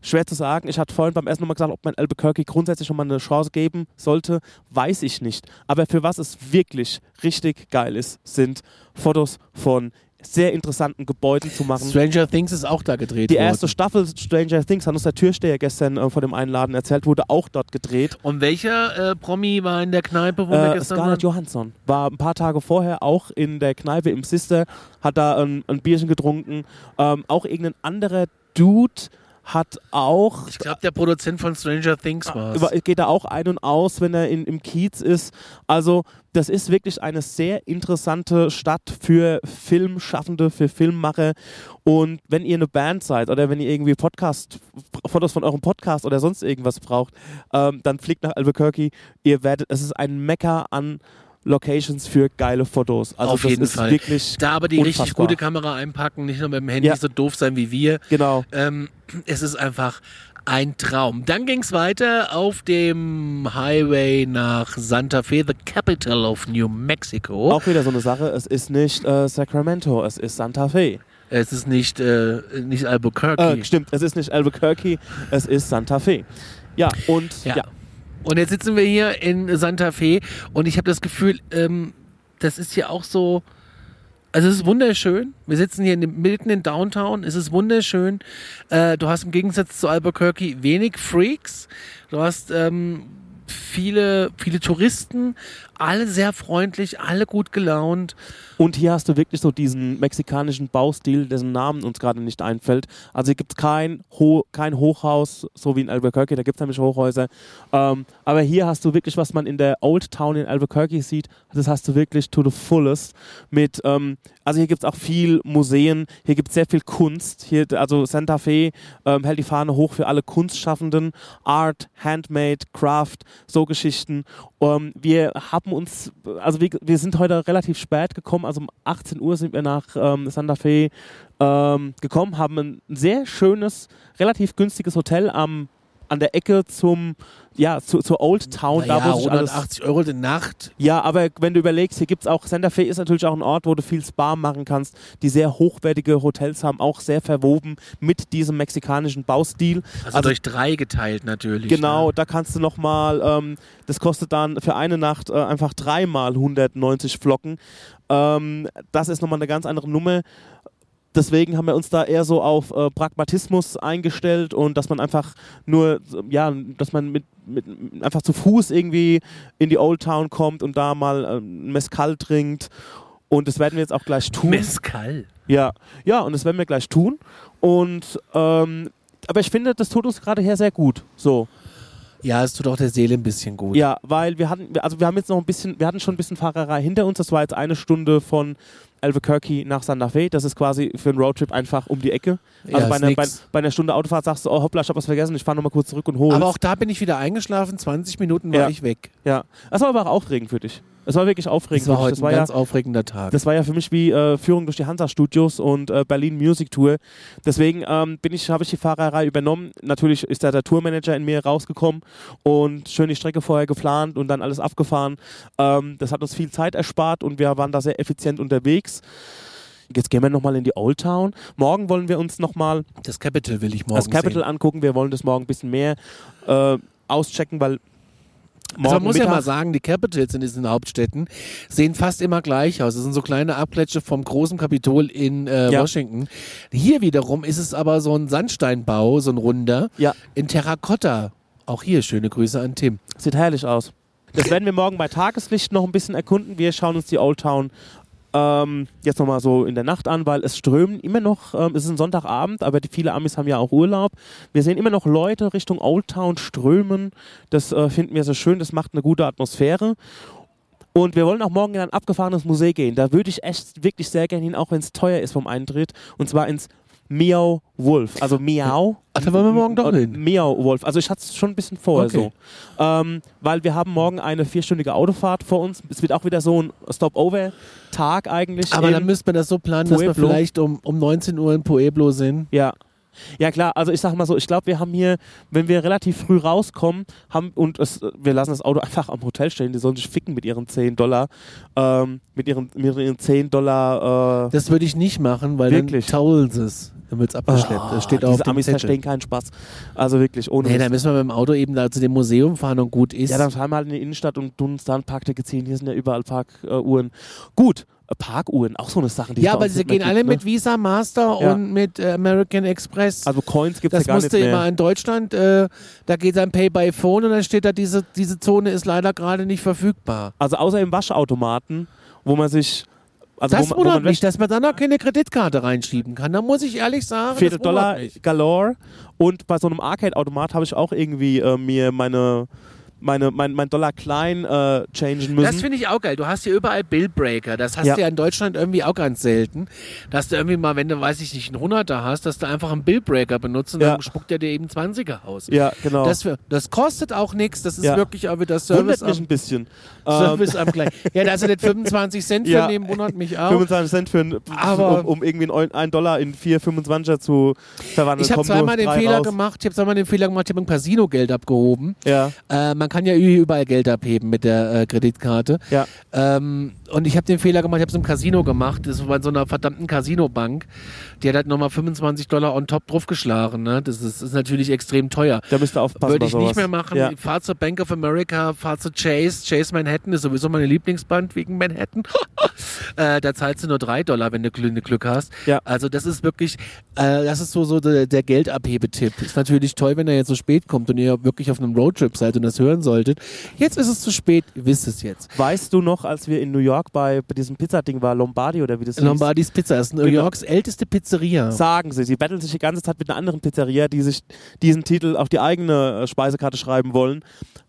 schwer zu sagen. Ich hatte vorhin beim Essen nochmal gesagt, ob man Albuquerque grundsätzlich schon mal eine Chance geben sollte, weiß ich nicht. Aber für was es wirklich richtig geil ist, sind Fotos von sehr interessanten Gebäuden zu machen. Stranger Things ist auch da gedreht Die worden. erste Staffel Stranger Things, hat uns der Türsteher gestern äh, vor dem Einladen erzählt, wurde auch dort gedreht. Und welcher äh, Promi war in der Kneipe, wo wir Äh, gestern Scarlett waren? Johansson war ein paar Tage vorher auch in der Kneipe im Sister, hat da ein, ein Bierchen getrunken. Ähm, auch irgendein anderer Dude hat auch Ich glaube, der Produzent von Stranger Things war über- geht da auch ein und aus, wenn er in, im Kiez ist. Also das ist wirklich eine sehr interessante Stadt für Filmschaffende, für Filmmacher. Und wenn ihr eine Band seid oder wenn ihr irgendwie Podcast, Fotos von eurem Podcast oder sonst irgendwas braucht, ähm, dann fliegt nach Albuquerque. Ihr werdet, es ist ein Mecker an Locations für geile Fotos. Also Auf das jeden ist Fall. wirklich Da aber die richtig Unfassbar. gute Kamera einpacken, nicht nur mit dem Handy Ja. so doof sein wie wir. genau. Ähm, es ist einfach Ein Traum. Dann ging es weiter auf dem Highway nach Santa Fe, the capital of New Mexico. Auch wieder so eine Sache, es ist nicht äh, Sacramento, es ist Santa Fe. Es ist nicht, äh, nicht Albuquerque. Äh, stimmt, es ist nicht Albuquerque, es ist Santa Fe. Ja, und Ja. ja. Und jetzt sitzen wir hier in Santa Fe und ich habe das Gefühl, ähm, das ist hier auch so. Also es ist wunderschön. Wir sitzen hier in dem, mitten in Downtown. Es ist wunderschön. Äh, du hast im Gegensatz zu Albuquerque wenig Freaks. Du hast ähm, viele, viele Touristen, alle sehr freundlich, alle gut gelaunt. Und hier hast du wirklich so diesen mexikanischen Baustil, dessen Namen uns gerade nicht einfällt. Also hier gibt es kein, Ho kein Hochhaus, so wie in Albuquerque, da gibt es nämlich Hochhäuser. Ähm, aber hier hast du wirklich, was man in der Old Town in Albuquerque sieht, das hast du wirklich to the fullest. Mit, ähm, also hier gibt es auch viel Museen, hier gibt es sehr viel Kunst. Hier, also Santa Fe ähm, hält die Fahne hoch für alle Kunstschaffenden. Art, Handmade, Craft, so Geschichten. Ähm, wir haben uns, also wir, wir sind heute relativ spät gekommen, also um 18 Uhr sind wir nach ähm, Santa Fe ähm, gekommen, haben ein sehr schönes, relativ günstiges Hotel am an der Ecke zum, ja, zu, zur Old Town, Naja, da wo sich alles 180 Euro die Nacht. ja, aber wenn du überlegst, hier gibt es auch, Santa Fe ist natürlich auch ein Ort, wo du viel Spa machen kannst, die sehr hochwertige Hotels haben, auch sehr verwoben mit diesem mexikanischen Baustil. Also, Also- durch drei geteilt natürlich. Genau, Ne? da kannst du nochmal, ähm, das kostet dann für eine Nacht äh, einfach dreimal 190 Flocken. Ähm, das ist nochmal eine ganz andere Nummer. Deswegen haben wir uns da eher so auf äh, Pragmatismus eingestellt und dass man einfach nur, ja, dass man mit, mit einfach zu Fuß irgendwie in die Old Town kommt und da mal äh, ein Mezcal trinkt. Und das werden wir jetzt auch gleich tun. Mescal. Ja, ja, und das werden wir gleich tun. Und ähm, aber ich finde, das tut uns gerade her sehr gut. So. Ja, es tut auch der Seele ein bisschen gut. Ja, weil wir hatten, also wir haben jetzt noch ein bisschen, wir hatten schon ein bisschen Fahrerei hinter uns. Das war jetzt eine Stunde von Albuquerque nach Santa Fe. Das ist quasi für einen Roadtrip einfach um die Ecke. Also Ja, bei, einer, bei, bei einer Stunde Autofahrt sagst du, oh hoppla, ich hab was vergessen, ich fahre nochmal kurz zurück und hole. Aber auch da bin ich wieder eingeschlafen, 20 Minuten war Ja. ich weg. ja, das war aber auch aufregend für dich. Es war wirklich aufregend. Das war heute das ein war ja, ganz aufregender Tag. Das war ja für mich wie äh, Führung durch die Hansa-Studios und äh, Berlin Music Tour. Deswegen ähm, bin ich, habe ich die Fahrerei übernommen. Natürlich ist da der Tourmanager in mir rausgekommen und schön die Strecke vorher geplant und dann alles abgefahren. Ähm, das hat uns viel Zeit erspart und wir waren da sehr effizient unterwegs. Jetzt gehen wir nochmal in die Old Town. Morgen wollen wir uns nochmal das Capital will ich morgen das Capital sehen. angucken. Wir wollen das morgen ein bisschen mehr äh, auschecken, weil morgen Also man muss ja Mittag mal sagen, die Capitals in diesen Hauptstädten sehen fast immer gleich aus. Das sind so kleine Abkletsche vom großen Kapitol in äh, Ja. Washington. Hier wiederum ist es aber so ein Sandsteinbau, so ein runder, Ja. in Terrakotta. Auch hier schöne Grüße an Tim. Sieht herrlich aus. Das werden wir morgen bei Tageslicht noch ein bisschen erkunden. Wir schauen uns die Old Town ähm, jetzt nochmal so in der Nacht an, weil es strömen immer noch, ähm, es ist ein Sonntagabend, aber die viele Amis haben ja auch Urlaub. Wir sehen immer noch Leute Richtung Old Town strömen. Das äh, finden wir so schön, das macht eine gute Atmosphäre. Und wir wollen auch morgen in ein abgefahrenes Museum gehen. Da würde ich echt wirklich sehr gerne hin, auch wenn es teuer ist vom Eintritt. Und zwar ins Meow Wolf. Also Meow. Ach, da wollen wir morgen doch hin. Meow Wolf. Also ich hatte es schon ein bisschen vorher Okay. so. Ähm, weil wir haben morgen eine vierstündige Autofahrt vor uns. Es wird auch wieder so ein Stopover-Tag eigentlich. Aber dann müsste man das so planen, dass wir Pueblo. vielleicht um, um 19 Uhr in Pueblo sind. Ja. Ja klar, also ich sag mal so, ich glaube, wir haben hier, wenn wir relativ früh rauskommen, haben und es, wir lassen das Auto einfach am Hotel stehen, die sollen sich ficken mit ihren 10 Dollar, ähm, mit ihren, mit ihren 10 Dollar, äh, Das würde ich nicht machen, weil Wirklich? dann tollen sie es. Dann wird es abgeschleppt. das steht Ah, auf diese Amis Zettel. verstehen keinen Spaß. Also wirklich, ohne Nee, dann müssen wir mit dem Auto eben da zu dem Museum fahren und gut ist. Ja, dann fahren wir halt in die Innenstadt und tun uns da ein Parkticket ziehen. Hier sind ja überall Parkuhren. Gut, Parkuhren, auch so eine Sache, die ja, aber sie gehen alle gibt, ne? mit Visa, Master Ja. und mit äh, American Express. Also Coins gibt es das ja gar nicht musste mehr. immer in Deutschland, äh, da geht dann Pay by Phone und dann steht da, diese, diese Zone ist leider gerade nicht verfügbar. Also außer im Waschautomaten, wo man sich... Also das wundert mich, dass man dann noch keine Kreditkarte reinschieben kann. Da muss ich ehrlich sagen, Viertel das Dollar galore. Und bei so einem Arcade-Automat habe ich auch irgendwie äh, mir meine meine, mein, mein Dollar klein äh, changen müssen. Das finde ich auch geil. Du hast hier überall Billbreaker. Das hast Ja. du ja in Deutschland irgendwie auch ganz selten. Dass du irgendwie mal, wenn du, weiß ich nicht, einen 100er hast, dass du einfach einen Billbreaker benutzt und Ja. dann spuckt er dir eben 20er aus. ja, genau. Das, für, das kostet auch nichts. Das ist Ja. wirklich auch wieder wundert Service mich am, ein bisschen. Service am gleich. Ja, dass er nicht 25 Cent für nehmen, wundert mich Ähm, auch. 25 Cent für ein, Aber- um, um irgendwie einen einen Dollar in 4, 25er zu verwandeln. Ich habe zweimal den Fehler raus. gemacht. Ich habe zweimal den Fehler gemacht. Ich habe ein Casino Geld abgehoben. Ja, Äh, man kann ja überall Geld abheben mit der äh, Kreditkarte. ja. Ähm, und ich habe den Fehler gemacht, ich habe es im Casino gemacht. Das war in so einer verdammten Casinobank. Die hat halt nochmal 25 Dollar on top draufgeschlagen. Ne? Das, ist, ist natürlich extrem teuer. Da müsst ihr aufpassen Würde ich sowas. nicht mehr machen. Ja. Fahr zur Bank of America, fahr zu Chase. Chase Manhattan ist sowieso meine Lieblingsband wegen Manhattan. äh, da zahlst du nur 3 Dollar, wenn du Glück, Glück hast. Ja. Also das ist wirklich, äh, das ist so, so der, der Geldabhebetipp. Ist natürlich toll, wenn er jetzt so spät kommt und ihr wirklich auf einem Roadtrip seid und das hören solltet. Jetzt ist es zu spät, ihr wisst es jetzt. Weißt du noch, als wir in New York bei, bei diesem Pizzading war, Lombardi oder wie das hieß? Lombardis Pizza ist New Genau. Yorks älteste Pizzeria. Sagen sie. Sie betteln sich die ganze Zeit mit einer anderen Pizzeria, die sich diesen Titel auf die eigene äh, Speisekarte schreiben wollen.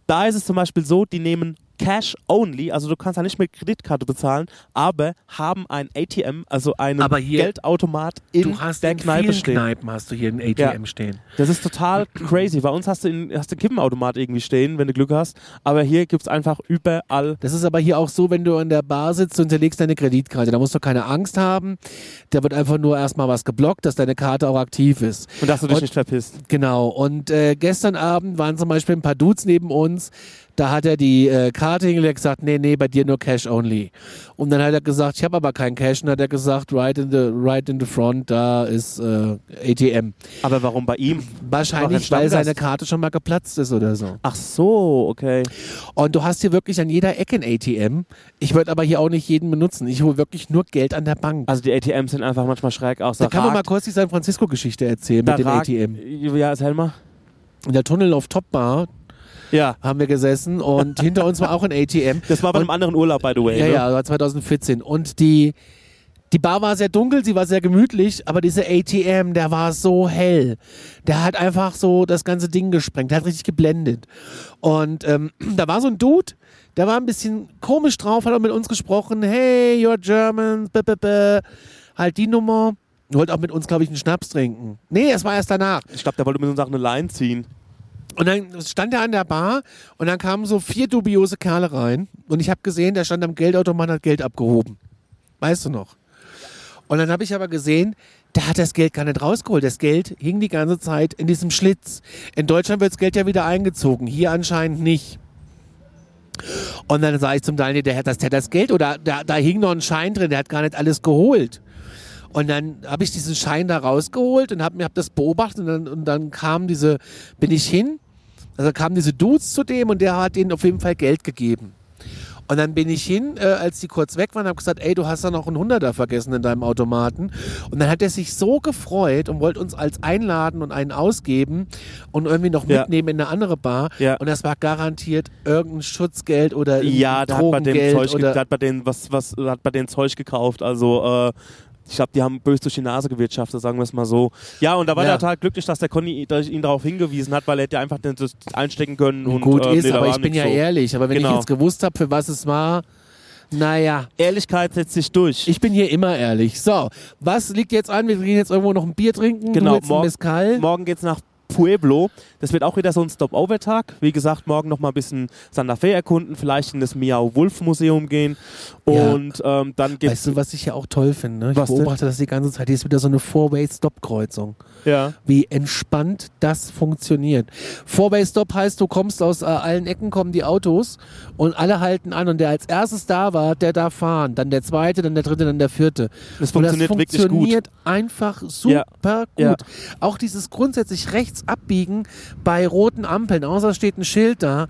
Da ist es zum Beispiel so, die nehmen Cash only, also du kannst da nicht mit Kreditkarte bezahlen, aber haben ein ATM, also einen hier- Geldautomat in du hast der in Kneipe stehen. Kneipen hast du hier ein ATM Ja. stehen. Das ist total crazy. Bei uns hast du, in, hast du einen Kippenautomat irgendwie stehen, wenn du Glück hast, aber hier gibt es einfach überall. Das ist aber hier auch so, wenn du an der Bar sitzt und hinterlegst deine Kreditkarte. Da musst du keine Angst haben. Da wird einfach nur erstmal was geblockt, dass deine Karte auch aktiv ist. Und dass du dich Und- nicht verpisst. Genau. Und äh, gestern Abend waren zum Beispiel ein paar Dudes neben uns. Da hat er die äh, Karte hingelegt und gesagt, nee, nee, bei dir nur Cash only. Und dann hat er gesagt, ich habe aber kein Cash. Und dann hat er gesagt, right in the, right in the front, da ist äh, ATM. Aber warum bei ihm? Wahrscheinlich, weil seine Karte schon mal geplatzt ist oder so. Ach so, okay. Und du hast hier wirklich an jeder Ecke ein ATM. Ich würde aber hier auch nicht jeden benutzen. Ich hole wirklich nur Geld an der Bank. Also die ATMs sind einfach manchmal schräg aus. da kann man mal kurz die San Francisco-Geschichte erzählen da mit dem ragt- ATM. Ja, erzähl mal. In der Tunnel auf Top Bar Ja, haben wir gesessen und hinter uns war auch ein ATM. das war bei einem anderen Urlaub, by the way. Ja, ne? ja, das war 2014. Und die, die Bar war sehr dunkel, sie war sehr gemütlich, aber dieser ATM, der war so hell. Der hat einfach so das ganze Ding gesprengt, der hat richtig geblendet. Und ähm, da war so ein Dude, der war ein bisschen komisch drauf, hat auch mit uns gesprochen. Hey, you're Germans, b -b -b. halt die Nummer. Wollte auch mit uns, glaube ich, einen Schnaps trinken. Nee, es war erst danach. Ich glaube, der wollte mit uns auch eine Line ziehen. Und dann stand er an der Bar und dann kamen so vier dubiose Kerle rein und ich habe gesehen, der stand am Geldautomat und hat Geld abgehoben. Weißt du noch? Und dann habe ich aber gesehen, der hat das Geld gar nicht rausgeholt. Das Geld hing die ganze Zeit in diesem Schlitz. In Deutschland wird das Geld ja wieder eingezogen, hier anscheinend nicht. Und dann sage ich zum Daniel, der hat das, der hat das Geld oder da, da hing noch ein Schein drin, der hat gar nicht alles geholt. Und dann habe ich diesen Schein da rausgeholt und habe hab das beobachtet und dann, und dann kam diese, bin ich hin, also kamen diese Dudes zu dem und der hat ihnen auf jeden Fall Geld gegeben. Und dann bin ich hin, äh, als die kurz weg waren, habe gesagt, ey, du hast da noch einen Hunderter vergessen in deinem Automaten. Und dann hat er sich so gefreut und wollte uns als einladen und einen ausgeben und irgendwie noch Ja. mitnehmen in eine andere Bar. Ja. Und das war garantiert irgendein Schutzgeld oder Ja, irgendein der hat bei dem Drogengeld Zeug, oder der hat bei denen was, was, hat bei denen Zeug gekauft. Also äh, ich glaube, die haben bös durch die Nase gewirtschaftet, sagen wir es mal so. Ja, und da war Ja. er total glücklich, dass der Conny ihn darauf hingewiesen hat, weil er hätte einfach den, das einstecken können. Und, gut äh, ist, nee, aber ich bin ja so. ehrlich. Aber wenn Genau. ich jetzt gewusst habe, für was es war, naja, Ehrlichkeit setzt sich durch. ich bin hier immer ehrlich. So, was liegt jetzt an? Wir gehen jetzt irgendwo noch ein Bier trinken. Genau, morgen- Mezcal. Morgen geht's nach Pueblo. Das wird auch wieder so ein Stop-Over-Tag. Wie gesagt, morgen noch mal ein bisschen Santa Fe erkunden, vielleicht in das Miao Wolf Museum gehen. Ja. Und ähm, dann gibt's Weißt du, was ich ja auch toll finde? Ich Was denn? beobachte das die ganze Zeit. Hier ist wieder so eine Four-Way-Stop-Kreuzung. Ja. Wie entspannt das funktioniert. Four-Way-Stop heißt, du kommst aus äh, allen Ecken, kommen die Autos und alle halten an. Und der als erstes da war, der darf fahren. Dann der zweite, dann der dritte, dann der vierte. Das Und das funktioniert wirklich gut. funktioniert einfach super gut. Ja. Auch dieses grundsätzlich rechts abbiegen bei roten Ampeln, außer steht ein Schild da.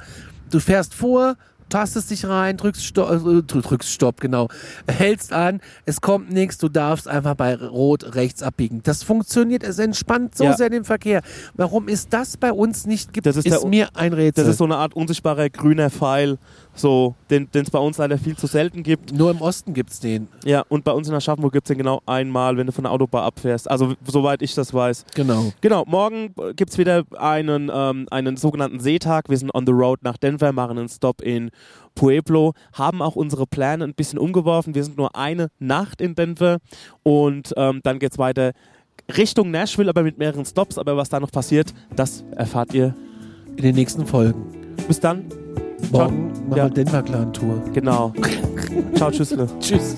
Du fährst vor, tastest dich rein, drückst Stopp, äh, drückst Stopp, genau, hältst an, es kommt nichts, du darfst einfach bei Rot rechts abbiegen. Das funktioniert, es entspannt so Ja. sehr den Verkehr. Warum ist das bei uns nicht gibt, Das ist ist, mir ein Rätsel. Das ist so eine Art unsichtbarer grüner Pfeil so, den es bei uns leider viel zu selten gibt. Nur im Osten gibt es den. Ja, und bei uns in Aschaffenburg gibt es den genau einmal, wenn du von der Autobahn abfährst. Also, soweit ich das weiß. Genau. Genau, morgen gibt es wieder einen, ähm, einen sogenannten Seetag. Wir sind on the road nach Denver, machen einen Stop in Pueblo, haben auch unsere Pläne ein bisschen umgeworfen. Wir sind nur eine Nacht in Denver und ähm, dann geht es weiter Richtung Nashville, aber mit mehreren Stops. Aber was da noch passiert, das erfahrt ihr in den nächsten Folgen. Bis dann. Morgen machen wir Denver Clan Tour. Genau. Ciao, tschüss. Tschüss.